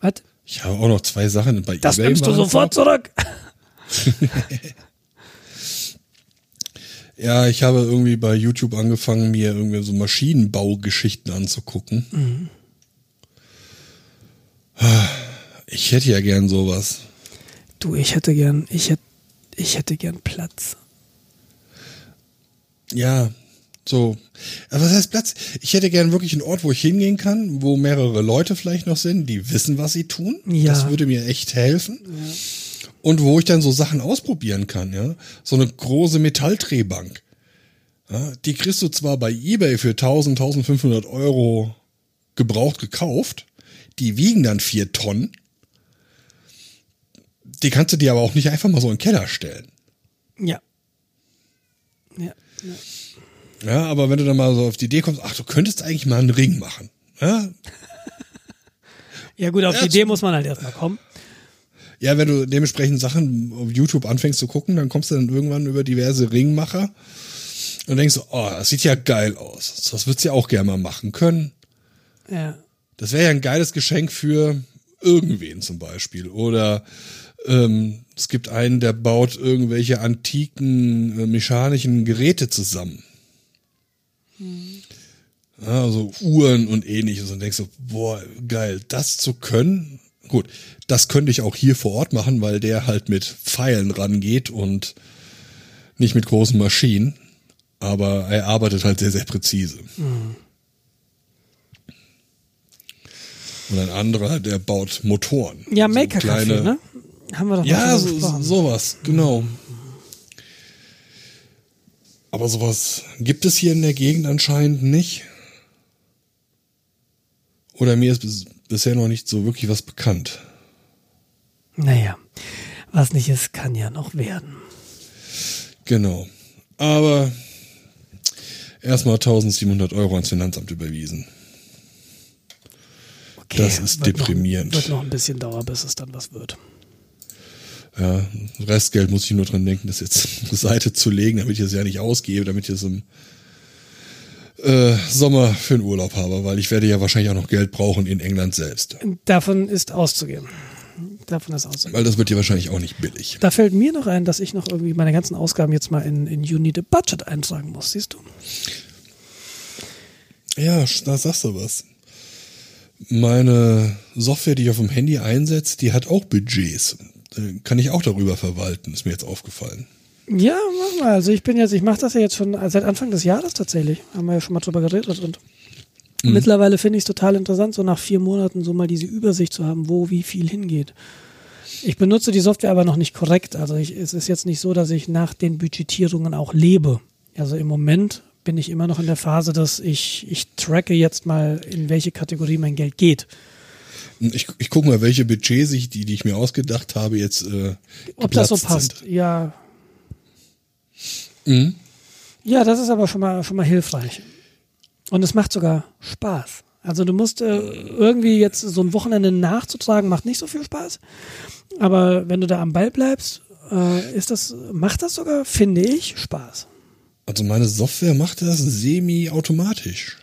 Was? Ich habe auch noch zwei Sachen bei Das eBay. nimmst du sofort zurück. Ja, ich habe irgendwie bei YouTube angefangen, mir irgendwie so Maschinenbaugeschichten anzugucken. Mhm. Ich hätte ja gern sowas. Du, ich hätte gern, ich hätte, ich hätte gern Platz. Ja, so. Aber was heißt Platz? Ich hätte gern wirklich einen Ort, wo ich hingehen kann, wo mehrere Leute vielleicht noch sind, die wissen, was sie tun. Ja. Das würde mir echt helfen. Und wo ich dann so Sachen ausprobieren kann, ja. So eine große Metalldrehbank. Ja, die kriegst du zwar bei eBay für 1000, 1500 Euro gebraucht gekauft. Die wiegen dann vier Tonnen. Die kannst du dir aber auch nicht einfach mal so in den Keller stellen. Ja. Ja. ja. Ja, aber wenn du dann mal so auf die Idee kommst, ach, du könntest eigentlich mal einen Ring machen. Ja, Ja gut, auf Ja, die Idee muss man halt erstmal kommen. ja, wenn du dementsprechend Sachen auf YouTube anfängst zu gucken, dann kommst du dann irgendwann über diverse Ringmacher und denkst so, oh, das sieht ja geil aus. Das würdest du ja auch gerne mal machen können. Ja. Das wäre ja ein geiles Geschenk für irgendwen zum Beispiel. Oder ähm, es gibt einen, der baut irgendwelche antiken äh, mechanischen Geräte zusammen. Ja, also Uhren und ähnliches und denkst so, boah, geil, das zu können. Gut, das könnte ich auch hier vor Ort machen, weil der halt mit Pfeilen rangeht und nicht mit großen Maschinen. Aber er arbeitet halt sehr, sehr präzise. Und ein anderer, der baut Motoren. Ja, So Maker kleine- ne? Haben wir doch Ja, so, sowas, genau. Aber sowas gibt es hier in der Gegend anscheinend nicht. Oder mir ist bis, bisher noch nicht so wirklich was bekannt. Naja, was nicht ist, kann ja noch werden. Genau. Aber erstmal 1700 Euro ans Finanzamt überwiesen. Okay, Das ist wird deprimierend. Noch, wird noch ein bisschen dauern, bis es dann was wird. Ja, Restgeld muss ich nur dran denken, das jetzt zur Seite zu legen, damit ich es ja nicht ausgebe, damit ich es im äh, Sommer für den Urlaub habe, weil ich werde ja wahrscheinlich auch noch Geld brauchen in England selbst. Davon ist auszugehen. Davon ist auszugehen. Weil das wird ja wahrscheinlich auch nicht billig. Da fällt mir noch ein, dass ich noch irgendwie meine ganzen Ausgaben jetzt mal in, in You Need a Budget eintragen muss, siehst du? Ja, da sagst du was. Meine Software, die ich auf dem Handy einsetze, die hat auch Budgets. Äh, Kann ich auch darüber verwalten, ist mir jetzt aufgefallen. Ja, mach mal. Also ich bin jetzt, ich mache das ja jetzt schon seit Anfang des Jahres tatsächlich. Haben wir ja schon mal drüber geredet und mittlerweile finde ich es total interessant, so nach vier Monaten so mal diese Übersicht zu haben, wo wie viel hingeht. Ich benutze die Software aber noch nicht korrekt. Also ich, es ist jetzt nicht so, dass ich nach den Budgetierungen auch lebe. Also im Moment bin ich immer noch in der Phase, dass ich, ich tracke jetzt mal, in welche Kategorie mein Geld geht. Ich, ich gucke mal, welche Budgets ich, die, die ich mir ausgedacht habe, jetzt äh, Ob das so passt, sind. ja. Mhm. Ja, das ist aber schon mal, schon mal hilfreich. Und es macht sogar Spaß. Also du musst äh, irgendwie jetzt so ein Wochenende nachzutragen, macht nicht so viel Spaß. Aber wenn du da am Ball bleibst, äh, ist das, macht das sogar, finde ich, Spaß. Also meine Software macht das semi-automatisch.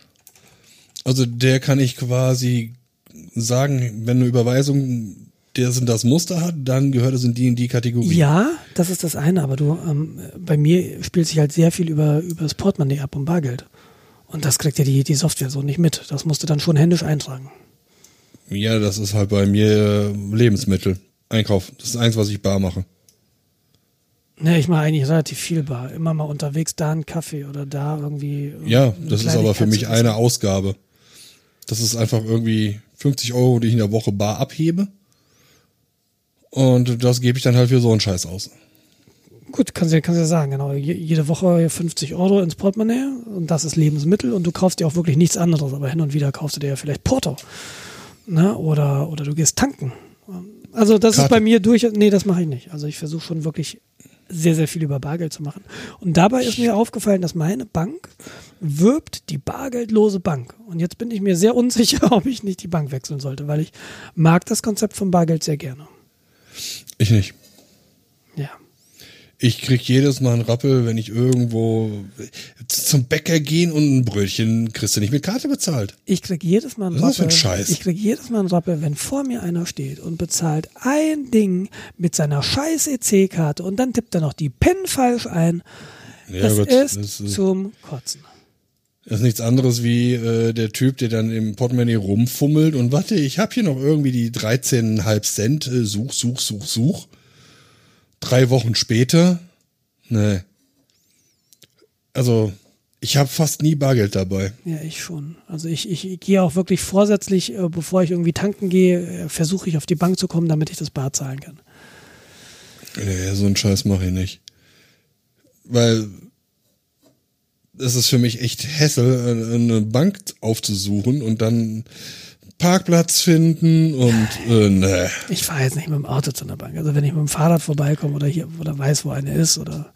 Also der kann ich quasi sagen, wenn eine Überweisung der sind das Muster hat, dann gehört es in die in die Kategorie. Ja, das ist das eine, aber du, ähm, bei mir spielt sich halt sehr viel über, über das Portemonnaie ab und Bargeld. Und das kriegt ja die, die Software so nicht mit. Das musst du dann schon händisch eintragen. Ja, das ist halt bei mir äh, Lebensmittel. Einkauf. Das ist eins, was ich bar mache. Ne, ich mache eigentlich relativ viel bar. Immer mal unterwegs da einen Kaffee oder da irgendwie. Ja, das ist aber für mich eine. Ausgabe. Das ist einfach irgendwie 50 Euro, die ich in der Woche bar abhebe. Und das gebe ich dann halt für so einen Scheiß aus. Gut, kannst du kannst ja sagen, genau. Je, jede Woche 50 Euro ins Portemonnaie und das ist Lebensmittel und du kaufst dir auch wirklich nichts anderes, aber hin und wieder kaufst du dir ja vielleicht Porto. Ne? Oder, oder du gehst tanken. Also das ist Karte. bei mir durch. Nee, das mache ich nicht. Also ich versuche schon wirklich sehr, sehr viel über Bargeld zu machen. Und dabei ist mir aufgefallen, dass meine Bank wirbt die bargeldlose Bank. Und jetzt bin ich mir sehr unsicher, ob ich nicht die Bank wechseln sollte, weil ich mag das Konzept von Bargeld sehr gerne. Ich nicht. Ich krieg jedes Mal einen Rappel, wenn ich irgendwo zum Bäcker gehen und ein Brötchen kriegst du nicht mit Karte bezahlt. Ich krieg jedes Mal einen Was ist das für Rappel. ein Scheiß? Ich krieg jedes Mal einen Rappel, wenn vor mir einer steht und bezahlt ein Ding mit seiner scheiß EC-Karte und dann tippt er noch die PIN falsch ein. Ja, das gut, ist das ist- zum Kotzen. Das ist nichts anderes wie äh, der Typ, der dann im Portemonnaie rumfummelt und warte, ich habe hier noch irgendwie die 13,5 Cent, äh, such, such, such, such. Drei Wochen später, ne. Also, ich habe fast nie Bargeld dabei. Ja, ich schon. Also ich, ich gehe auch wirklich vorsätzlich, äh, bevor ich irgendwie tanken gehe, äh, versuche ich auf die Bank zu kommen, damit ich das Bar zahlen kann. Nee, so einen Scheiß mache ich nicht. Weil es ist für mich echt Hessel, äh, eine Bank aufzusuchen und dann Parkplatz finden und äh, ne. Ich fahre jetzt nicht mit dem Auto zu einer Bank. Also wenn ich mit dem Fahrrad vorbeikomme oder hier oder weiß, wo eine ist oder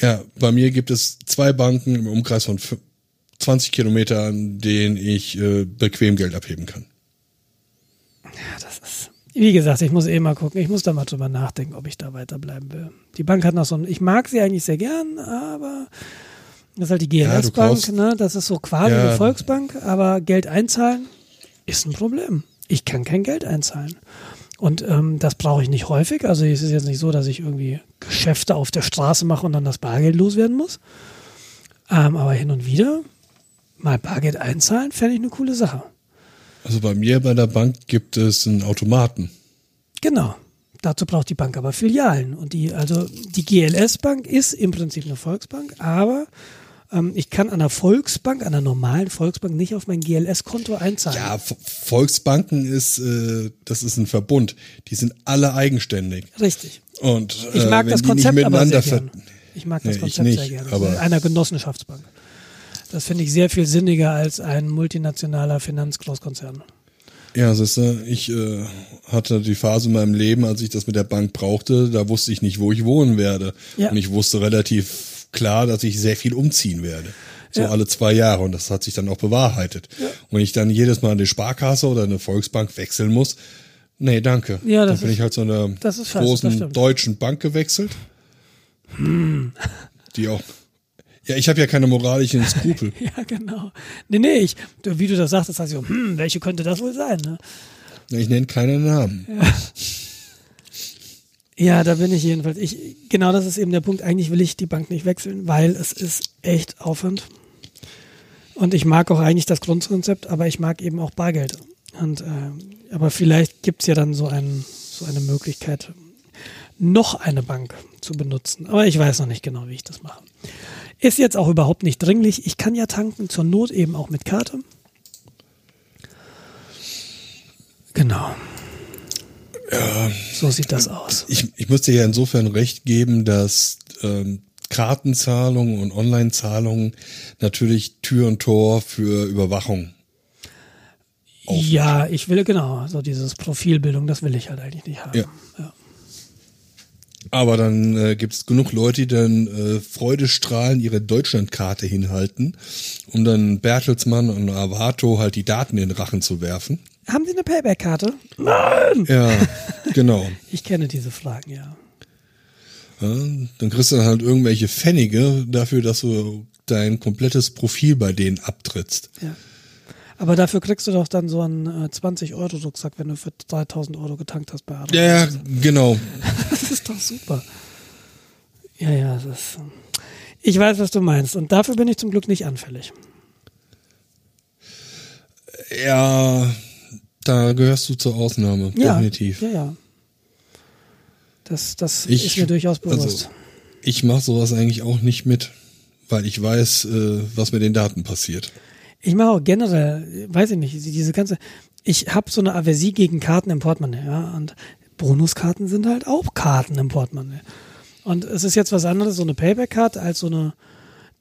Ja, bei mir gibt es zwei Banken im Umkreis von fü- 20 Kilometern, an denen ich äh, bequem Geld abheben kann. Ja, das ist. Wie gesagt, ich muss eh mal gucken. Ich muss da mal drüber nachdenken, ob ich da weiterbleiben will. Die Bank hat noch so ein. Ich mag sie eigentlich sehr gern, aber das ist halt die Ja, GLS-Bank, kaufst- ne? Das ist so quasi Ja. eine Volksbank, aber Geld einzahlen ist ein Problem. Ich kann kein Geld einzahlen. Und ähm, das brauche ich nicht häufig. Also es ist jetzt nicht so, dass ich irgendwie Geschäfte auf der Straße mache und dann das Bargeld loswerden muss. Ähm, aber hin und wieder mal Bargeld einzahlen, fände ich eine coole Sache. Also bei mir bei der Bank gibt es einen Automaten. Genau. Dazu braucht die Bank aber Filialen. Und die, also die GLS-Bank ist im Prinzip eine Volksbank, aber ähm, ich kann an der Volksbank, an der normalen Volksbank nicht auf mein GLS-Konto einzahlen. Ja, V- Volksbanken ist, äh, das ist ein Verbund. Die sind alle eigenständig. Richtig. Und Ich äh, mag wenn das Konzept aber sehr gerne. Ich mag das Nee, ich Konzept nicht, sehr gerne. aber- einer Genossenschaftsbank. Das finde ich sehr viel sinniger als ein multinationaler Finanzgroßkonzern. Ja, siehst du, ich äh, hatte die Phase in meinem Leben, als ich das mit der Bank brauchte, da wusste ich nicht, wo ich wohnen werde. Ja. Und ich wusste relativ klar, dass ich sehr viel umziehen werde. So Ja. alle zwei Jahre. Und das hat sich dann auch bewahrheitet. Und wenn ich dann jedes Mal eine Sparkasse oder eine Volksbank wechseln muss, nee, danke. Ja, das dann bin ist- ich halt zu einer das das großen stimmt. deutschen Bank gewechselt. Hm. Die auch. Ja, ich habe ja keine moralischen Skrupel. Ja, genau. Nee, nee, ich, wie du das sagtest, hast du so, hm, welche könnte das wohl sein? Ne? Ich nenne keine Namen. Ja, da bin ich jedenfalls. Ich, genau das ist eben der Punkt. Eigentlich will ich die Bank nicht wechseln, weil es ist echt Aufwand. Und ich mag auch eigentlich das Grundkonzept, aber ich mag eben auch Bargeld. Und, äh, aber vielleicht gibt's ja dann so, ein, so eine Möglichkeit, noch eine Bank zu benutzen. Aber ich weiß noch nicht genau, wie ich das mache. Ist jetzt auch überhaupt nicht dringlich. Ich kann ja tanken, zur Not eben auch mit Karte. Genau. Ja, So sieht das aus. ich, ich muss dir ja insofern recht geben, dass ähm, Kartenzahlungen und Online-Zahlungen natürlich Tür und Tor für Überwachung auf. Ja, ich will genau, so dieses Profilbildung, das will ich halt eigentlich nicht haben. Ja. Ja. Aber dann äh, gibt es genug Leute, die dann äh, freudestrahlend ihre Deutschlandkarte hinhalten, um dann Bertelsmann und Avato halt die Daten in den Rachen zu werfen. Haben Sie eine Payback-Karte? Nein! Ja, genau. Ich kenne diese Fragen, ja. Ja, dann kriegst du dann halt irgendwelche Pfennige dafür, dass du dein komplettes Profil bei denen abtrittst. ja. Aber dafür kriegst du doch dann so einen äh, 20-Euro-Rucksack, wenn du für 3000 Euro getankt hast bei Adolf. Ja, ja, genau. Das ist doch super. Ja, ja, das ist. Ich weiß, was du meinst. Und dafür bin ich zum Glück nicht anfällig. Ja, da gehörst du zur Ausnahme, Ja, definitiv. Ja, ja. Das, das Ich- ist mir durchaus bewusst. also- Ich mache sowas eigentlich auch nicht mit, weil ich weiß, äh, was mit den Daten passiert. ich mache auch generell, weiß ich nicht, diese ganze. Ich habe so eine Aversie gegen Karten im Portemonnaie, ja. Und Bonuskarten sind halt auch Karten im Portemonnaie. Und es ist jetzt was anderes, so eine Payback-Karte, als so eine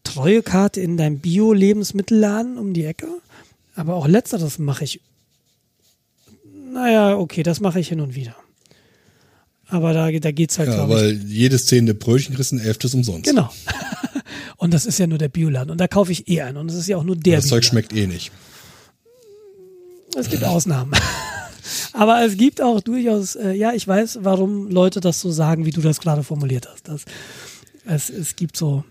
Treuekarte in deinem Bio-Lebensmittelladen um die Ecke. Aber auch letzteres mache ich. Naja, okay, das mache ich hin und wieder. Aber da, da geht's halt, Ja, glaube ich, weil jedes zehnte Brötchen kriegst ein elftes umsonst. Genau. und das ist ja nur der Bioladen. Und da kaufe ich eh ein. Und das ist ja auch nur der Das Zeug Bioladen. schmeckt eh nicht. Es gibt Ausnahmen. Aber es gibt auch durchaus, äh, ja, ich weiß, warum Leute das so sagen, wie du das gerade formuliert hast. Das, es, es gibt so,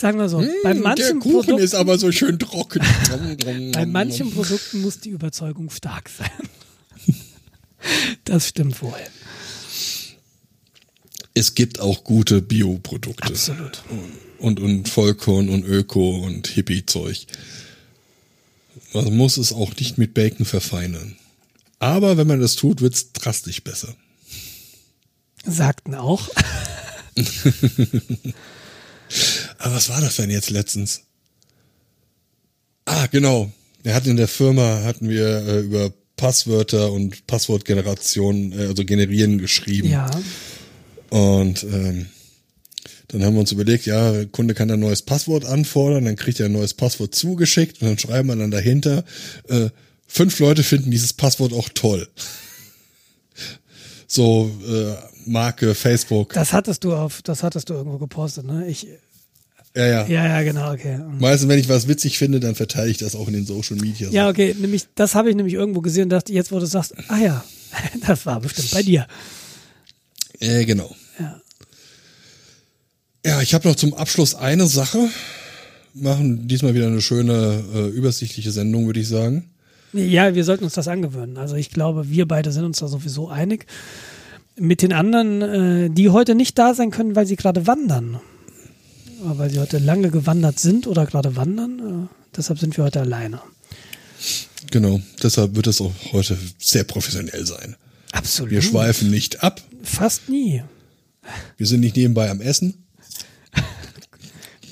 sagen wir so, bei Hm, der manchen Kuchen Produkten, ist aber so schön trocken. bei manchen Produkten muss die Überzeugung stark sein. das stimmt wohl. Es gibt auch gute Bioprodukte. Absolut. Und, und Vollkorn und Öko und Hippie-Zeug. Man muss es auch nicht mit Bacon verfeinern. Aber wenn man das tut, wird's drastisch besser. Sagten auch. Aber was war das denn jetzt letztens? Ah, genau. Wir hatten in der Firma, hatten wir äh, über Passwörter und Passwortgeneration, äh, also generieren geschrieben. Ja. Und ähm, dann haben wir uns überlegt, ja, der Kunde kann ein neues Passwort anfordern, dann kriegt er ein neues Passwort zugeschickt und dann schreiben wir dann dahinter, äh, fünf Leute finden dieses Passwort auch toll. So äh, Marke, Facebook. Das hattest du auf, das hattest du irgendwo gepostet, ne? Ich, Ja, ja. ja, ja, genau, okay. Meistens, wenn ich was witzig finde, dann verteile ich das auch in den Social Media. Ja, okay, nämlich, das habe ich nämlich irgendwo gesehen und dachte, jetzt wo du sagst, ah ja, das war bestimmt bei dir. Äh, genau. Ja. Ja, ich habe noch zum Abschluss eine Sache. Machen diesmal wieder eine schöne, äh, übersichtliche Sendung, würde ich sagen. Ja, wir sollten uns das angewöhnen. Also ich glaube, wir beide sind uns da sowieso einig. Mit den anderen, äh, die heute nicht da sein können, weil sie gerade wandern. Weil sie heute lange gewandert sind oder gerade wandern. Äh, deshalb sind wir heute alleine. Genau. Deshalb wird es auch heute sehr professionell sein. Absolut. Wir schweifen nicht ab. Fast nie. Wir sind nicht nebenbei am Essen.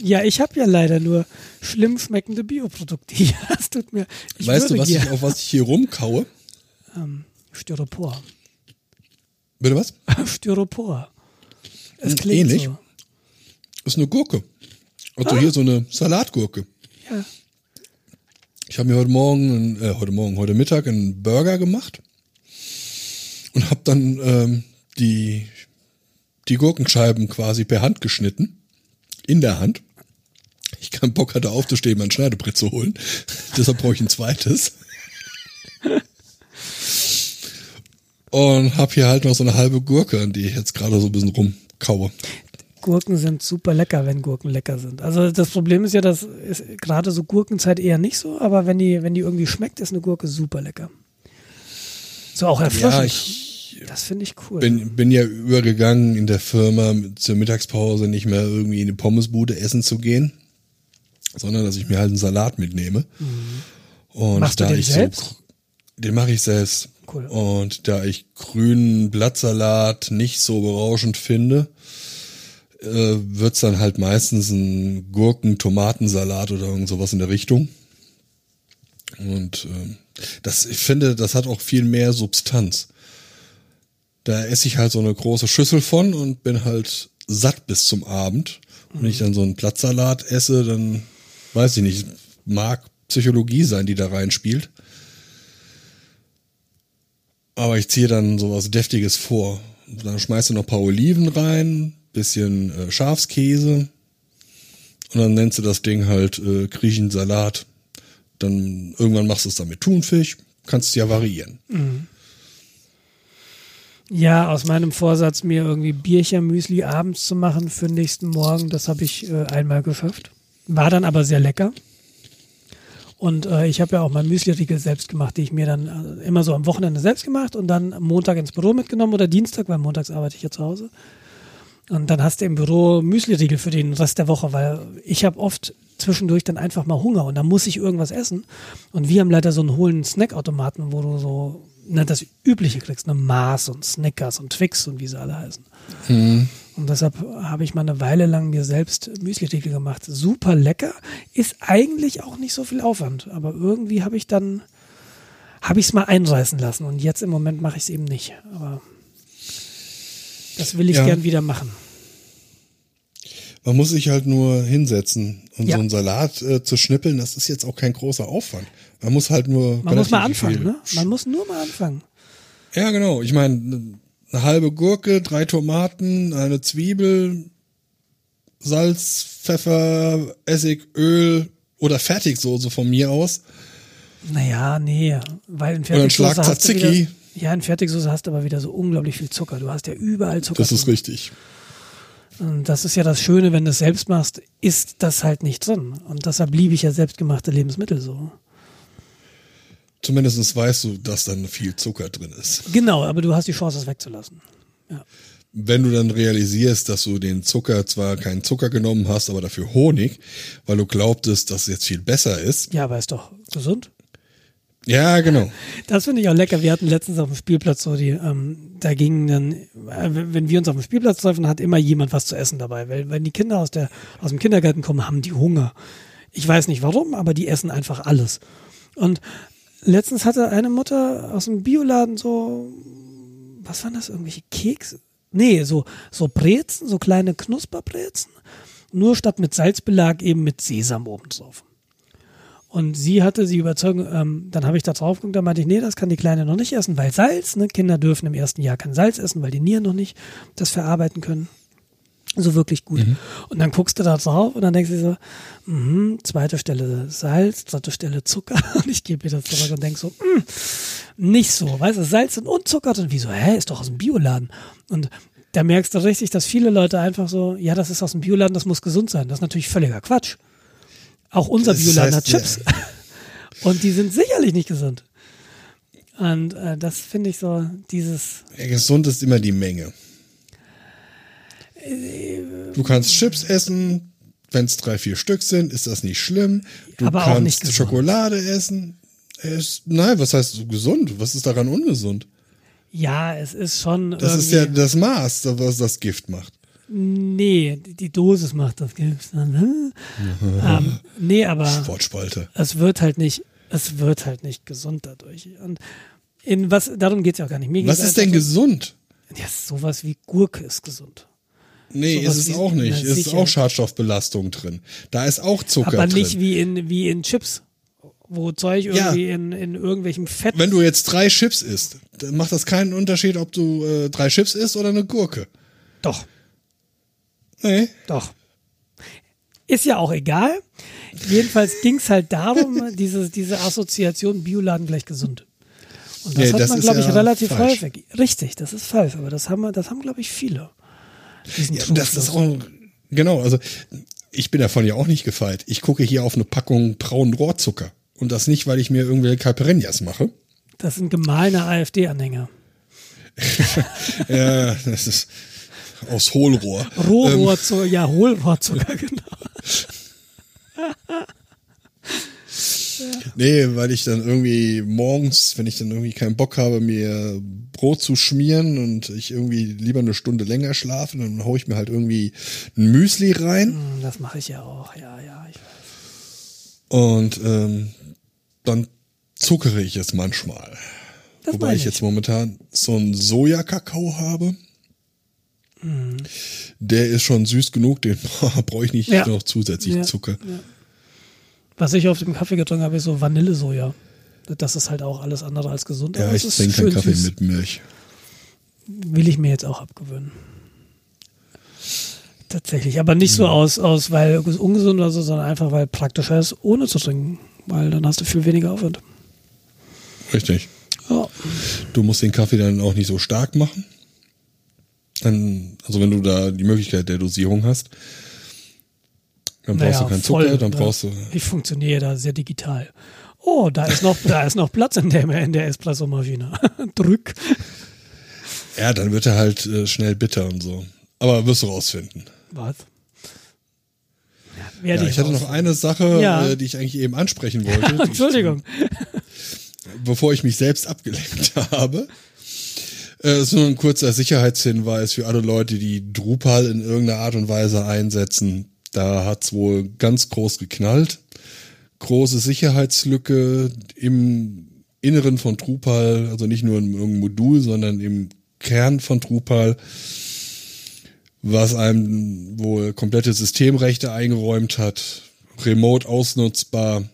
Ja, ich habe ja leider nur schlimm schmeckende Bioprodukte hier. Das tut mir. Ich weißt du, was ich, auf was ich hier rumkaue? Ähm, Styropor. Bitte was? Styropor. Es Hm, klingt ähnlich. so. Das ist eine Gurke. Also Ah. hier so eine Salatgurke. Ja. Ich habe mir heute Morgen, äh, heute Morgen, heute Mittag einen Burger gemacht und habe dann ähm, die die Gurkenscheiben quasi per Hand geschnitten in der Hand. Ich keinen Bock hatte aufzustehen, mein Schneidebrett zu holen. Deshalb brauche ich ein zweites. Und habe hier halt noch so eine halbe Gurke, an die ich jetzt gerade so ein bisschen rumkaue. Gurken sind super lecker, wenn Gurken lecker sind. Also das Problem ist ja, dass ist gerade so Gurkenzeit eher nicht so, aber wenn die, wenn die irgendwie schmeckt, ist eine Gurke super lecker. So auch erfrischend. Ja, ich das finde ich cool. bin, bin ja übergegangen in der Firma zur Mittagspause nicht mehr irgendwie in eine Pommesbude essen zu gehen, sondern dass ich mir halt einen Salat mitnehme. Und Mhm. Machst du da den ich selbst? so den mache ich selbst. Cool. Und da ich grünen Blattsalat nicht so berauschend finde, äh, wird's dann halt meistens ein Gurken-Tomatensalat oder irgend sowas in der Richtung. Und ähm, das, ich finde, das hat auch viel mehr Substanz. Da esse ich halt so eine große Schüssel von und bin halt satt bis zum Abend. Und wenn ich dann so einen Blattsalat esse, dann weiß ich nicht, mag Psychologie sein, die da reinspielt. Aber ich ziehe dann sowas Deftiges vor. Dann schmeißt du noch ein paar Oliven rein, bisschen äh, Schafskäse und dann nennst du das Ding halt äh, Griechensalat. Dann irgendwann machst du es dann mit Thunfisch, kannst ja variieren. Ja, aus meinem Vorsatz, mir irgendwie Bierchen-Müsli abends zu machen für den nächsten Morgen, das habe ich äh, einmal geschafft. War dann aber sehr lecker. Und äh, ich habe ja auch mein Müsli-Riegel selbst gemacht, die ich mir dann äh, immer so am Wochenende selbst gemacht und dann Montag ins Büro mitgenommen oder Dienstag, weil montags arbeite ich ja zu Hause. Und dann hast du im Büro Müsli-Riegel für den Rest der Woche, weil ich habe oft zwischendurch dann einfach mal Hunger und dann muss ich irgendwas essen. Und wir haben leider so einen hohlen Snackautomaten, wo du so ne, das Übliche kriegst, ne Mars und Snickers und Twix und wie sie alle heißen. Und deshalb habe ich mal eine Weile lang mir selbst Müsli-Riegel gemacht. Super lecker, ist eigentlich auch nicht so viel Aufwand, aber irgendwie habe ich dann habe ich es mal einreißen lassen und jetzt im Moment mache ich es eben nicht. Aber das will ich Ja. gern wieder machen. Man muss sich halt nur hinsetzen und Ja. so einen Salat äh, zu schnippeln, das ist jetzt auch kein großer Aufwand. Man muss halt nur. Man muss mal anfangen, ne? Man muss nur mal anfangen. Ja, genau. Ich meine, eine halbe Gurke, drei Tomaten, eine Zwiebel, Salz, Pfeffer, Essig, Öl oder Fertigsoße von mir aus. Naja, nee, weil in Oder ein Schlag Fertigsoße Tzatziki. Ja, in Fertigsoße hast du aber wieder so unglaublich viel Zucker. Du hast ja überall Zucker. Das ist drin. richtig. Und das ist ja das Schöne, wenn du es selbst machst, ist das halt nicht drin. Und deshalb liebe ich ja selbstgemachte Lebensmittel so. Zumindest weißt du, dass dann viel Zucker drin ist. Genau, aber du hast die Chance, es wegzulassen. Wenn du dann realisierst, dass du den Zucker zwar keinen Zucker genommen hast, aber dafür Honig, weil du glaubtest, dass es jetzt viel besser ist. Ja, aber ist doch gesund. Ja, genau. Das finde ich auch lecker. Wir hatten letztens auf dem Spielplatz so die, ähm, da gingen dann, äh, wenn wir uns auf dem Spielplatz treffen, hat immer jemand was zu essen dabei. Weil wenn die Kinder aus, der, aus dem Kindergarten kommen, haben die Hunger. Ich weiß nicht warum, aber die essen einfach alles. Und letztens hatte eine Mutter aus dem Bioladen so, was waren das, irgendwelche Kekse? Nee, so, so Brezen, so kleine Knusperbrezen. Nur statt mit Salzbelag eben mit Sesam oben drauf. Und sie hatte sie überzeugt, ähm, dann habe ich da drauf geguckt, da meinte ich, nee, das kann die Kleine noch nicht essen, weil Salz, ne, Kinder dürfen im ersten Jahr kein Salz essen, weil die Nieren noch nicht das verarbeiten können. So wirklich gut. Und dann guckst du da drauf und dann denkst du so, mhm, zweite Stelle Salz, dritte Stelle Zucker. Und ich gebe wieder zurück und denk so, mh, nicht so, weißt du, Salz und, und Zucker drin. Wieso, hä, ist doch aus dem Bioladen. Und da merkst du richtig, dass viele Leute einfach so, ja, das ist aus dem Bioladen, das muss gesund sein. Das ist natürlich völliger Quatsch. Auch unser Das Bioladen heißt, hat Chips. Und die sind sicherlich nicht gesund. Und äh, das finde ich so, dieses, Ja, gesund ist immer die Menge. Du kannst Chips essen, wenn es drei, vier Stück sind, ist das nicht schlimm. Du Aber auch kannst nicht gesund. Schokolade essen. Es, nein, was heißt so gesund? Was ist daran ungesund? ja, es ist schon Das ist ja das Maß, was das Gift macht. Nee, die Dosis macht das dann. hm? ähm, nee, aber Wortspalte. es wird halt nicht, es wird halt nicht gesund dadurch. Und in was, darum geht's ja auch gar nicht. Mir Was ist denn gesund? Ja, sowas wie Gurke ist gesund. Nee, Sowas ist es auch nicht. Es ist auch Schadstoffbelastung drin. Da ist auch Zucker aber drin. nicht wie in, wie in Chips, wo Zeug Ja. irgendwie in, in irgendwelchem Fett Wenn du jetzt drei Chips isst, dann macht das keinen Unterschied, ob du äh, drei Chips isst oder eine Gurke. Doch, Nee. doch. Ist ja auch egal. Jedenfalls ging's halt darum, diese, diese Assoziation Bioladen gleich gesund. Und das Nee, hat das man, glaube ich, ja relativ falsch. häufig. Richtig, das ist falsch, aber das haben wir, das haben, glaube ich, viele. Ja, das ist auch, genau, also ich bin davon ja auch nicht gefeit. Ich gucke hier auf eine Packung braunen Rohrzucker. Und das nicht, weil ich mir irgendwelche Caipirinhas mache. Das sind gemahlene AfD-Anhänger. Ja, das ist aus Hohlrohr. Rohrohrzucker, ja, Hohlrohrzucker, genau. Nee, weil ich dann irgendwie morgens, wenn ich dann irgendwie keinen Bock habe, mir Brot zu schmieren und ich irgendwie lieber eine Stunde länger schlafe, dann hau ich mir halt irgendwie ein Müsli rein. Hm, Das mache ich ja auch, ja, ja. Ich weiß. Und ähm, dann zuckere ich es manchmal. Das Wobei meine ich jetzt momentan so einen Sojakakao habe. Mhm. Der ist schon süß genug, den brauche ich nicht Ja. noch zusätzlich Ja. Zucker. Was ich auf dem Kaffee getrunken habe, ist so Vanillesoja. Das ist halt auch alles andere als gesund. Ja, ich trinke keinen Kaffee süß. mit Milch. Will ich mir jetzt auch abgewöhnen. Tatsächlich, aber nicht so Mhm. aus, aus, weil es ungesund oder so, sondern einfach, weil praktischer ist, ohne zu trinken. Weil dann hast du viel weniger Aufwand. Richtig. Ja. Du musst den Kaffee dann auch nicht so stark machen. Dann, also wenn du da die Möglichkeit der Dosierung hast, dann brauchst Naja, du keinen voll, Zucker, dann ne? brauchst du. Ich funktioniere da sehr digital. Oh, da ist noch, da ist noch Platz in der, in der Espresso-Maschine. Drück. Ja, dann wird er halt äh, schnell bitter und so. Aber wirst du rausfinden. Was? Ja, Ja, ich hatte noch eine Sache, Ja. äh, die ich eigentlich eben ansprechen wollte. die ich- Entschuldigung. bevor ich mich selbst abgelenkt habe. Äh, so ein kurzer Sicherheitshinweis für alle Leute, die Drupal in irgendeiner Art und Weise einsetzen. Da hat's wohl ganz groß geknallt. Große Sicherheitslücke im Inneren von Drupal, also nicht nur in irgendeinem Modul, sondern im Kern von Drupal, was einem wohl komplette Systemrechte eingeräumt hat, remote ausnutzbar,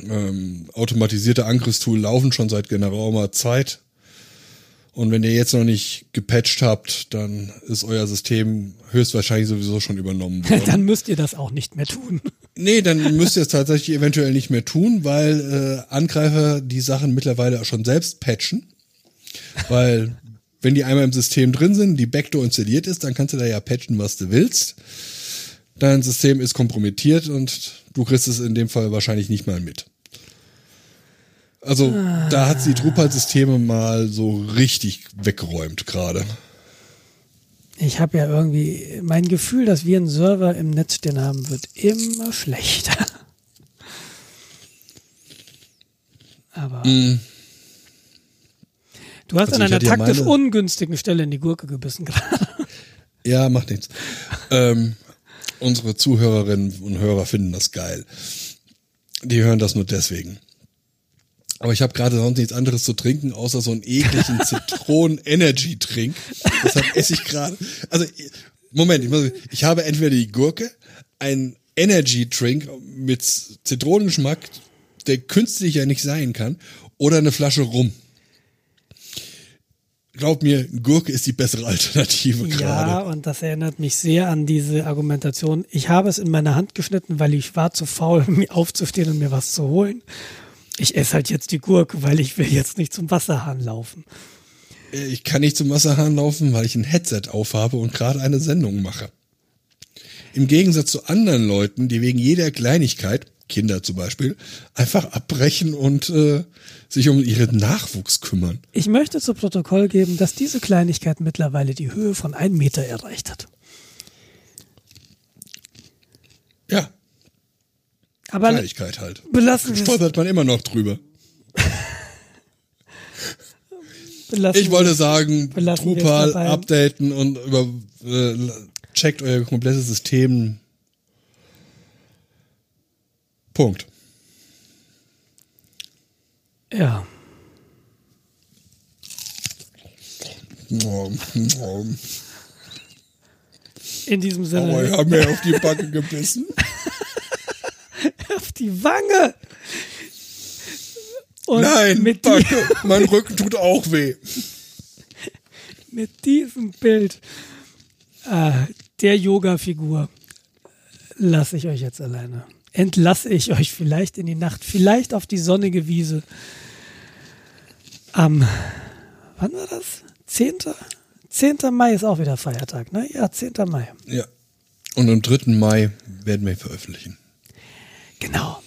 ähm, automatisierte Angriffstool laufen schon seit geraumer Zeit. Und wenn ihr jetzt noch nicht gepatcht habt, dann ist euer System höchstwahrscheinlich sowieso schon übernommen worden. Dann müsst ihr das auch nicht mehr tun. nee, dann müsst ihr es tatsächlich eventuell nicht mehr tun, weil äh, Angreifer die Sachen mittlerweile auch schon selbst patchen. Weil wenn die einmal im System drin sind, die Backdoor installiert ist, dann kannst du da ja patchen, was du willst. Dein System ist kompromittiert und du kriegst es in dem Fall wahrscheinlich nicht mal mit. Also da hat sie Drupal-Systeme mal so richtig weggeräumt gerade. Ich habe ja irgendwie mein Gefühl, dass wir einen Server im Netz stehen haben, wird immer schlechter. Aber du hast Also an einer hatte ja taktisch meine- ungünstigen Stelle in die Gurke gebissen gerade. Ja, macht nichts. ähm, unsere Zuhörerinnen und Hörer finden das geil. Die hören das nur deswegen. Aber ich habe gerade sonst nichts anderes zu trinken, außer so einen ekligen Zitronen-Energy-Trink. Deshalb esse ich gerade. Also, Moment, ich, muss, ich habe entweder die Gurke, einen Energy-Drink mit Zitronengeschmack, der künstlich ja nicht sein kann, oder eine Flasche Rum. Glaub mir, Gurke ist die bessere Alternative gerade. Ja, und das erinnert mich sehr an diese Argumentation. Ich habe es in meine Hand geschnitten, weil ich war zu faul, mir aufzustehen und mir was zu holen. Ich esse halt jetzt die Gurke, weil ich will jetzt nicht zum Wasserhahn laufen. Ich kann nicht zum Wasserhahn laufen, weil ich ein Headset aufhabe und gerade eine Sendung mache. Im Gegensatz zu anderen Leuten, die wegen jeder Kleinigkeit, Kinder zum Beispiel, einfach abbrechen und äh, sich um ihren Nachwuchs kümmern. Ich möchte zu Protokoll geben, dass diese Kleinigkeit mittlerweile die Höhe von einem Meter erreicht hat. Ja, Aber Kleinigkeit halt. belassen. Stolpert man immer noch drüber. Belassen Ich wollte sagen, Drupal updaten und über äh, checkt euer komplettes System. Punkt. Ja. Oh, oh. In diesem Sinne, ich habe mir auf die Backe gebissen. auf die Wange. Und Nein, mit, Backe. Mein Rücken tut auch weh. mit diesem Bild äh, der Yoga-Figur lasse ich euch jetzt alleine. Entlasse ich euch vielleicht in die Nacht, vielleicht auf die sonnige Wiese. Am, wann war das? 10. 10. Mai ist auch wieder Feiertag, ne? Ja, 10. Mai. Ja. Und am 3. Mai werden wir veröffentlichen. Genau.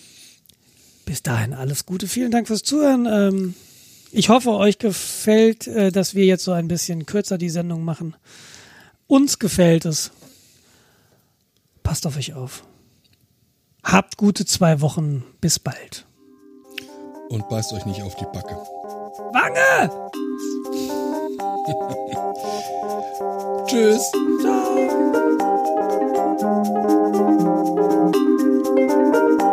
Bis dahin alles Gute. Vielen Dank fürs Zuhören. Ähm, ich hoffe, euch gefällt, äh, dass wir jetzt so ein bisschen kürzer die Sendung machen. Uns gefällt es. Passt auf euch auf. Habt gute zwei Wochen. Bis bald. Und beißt euch nicht auf die Backe. Wange! Tschüss. Ciao. Thank you.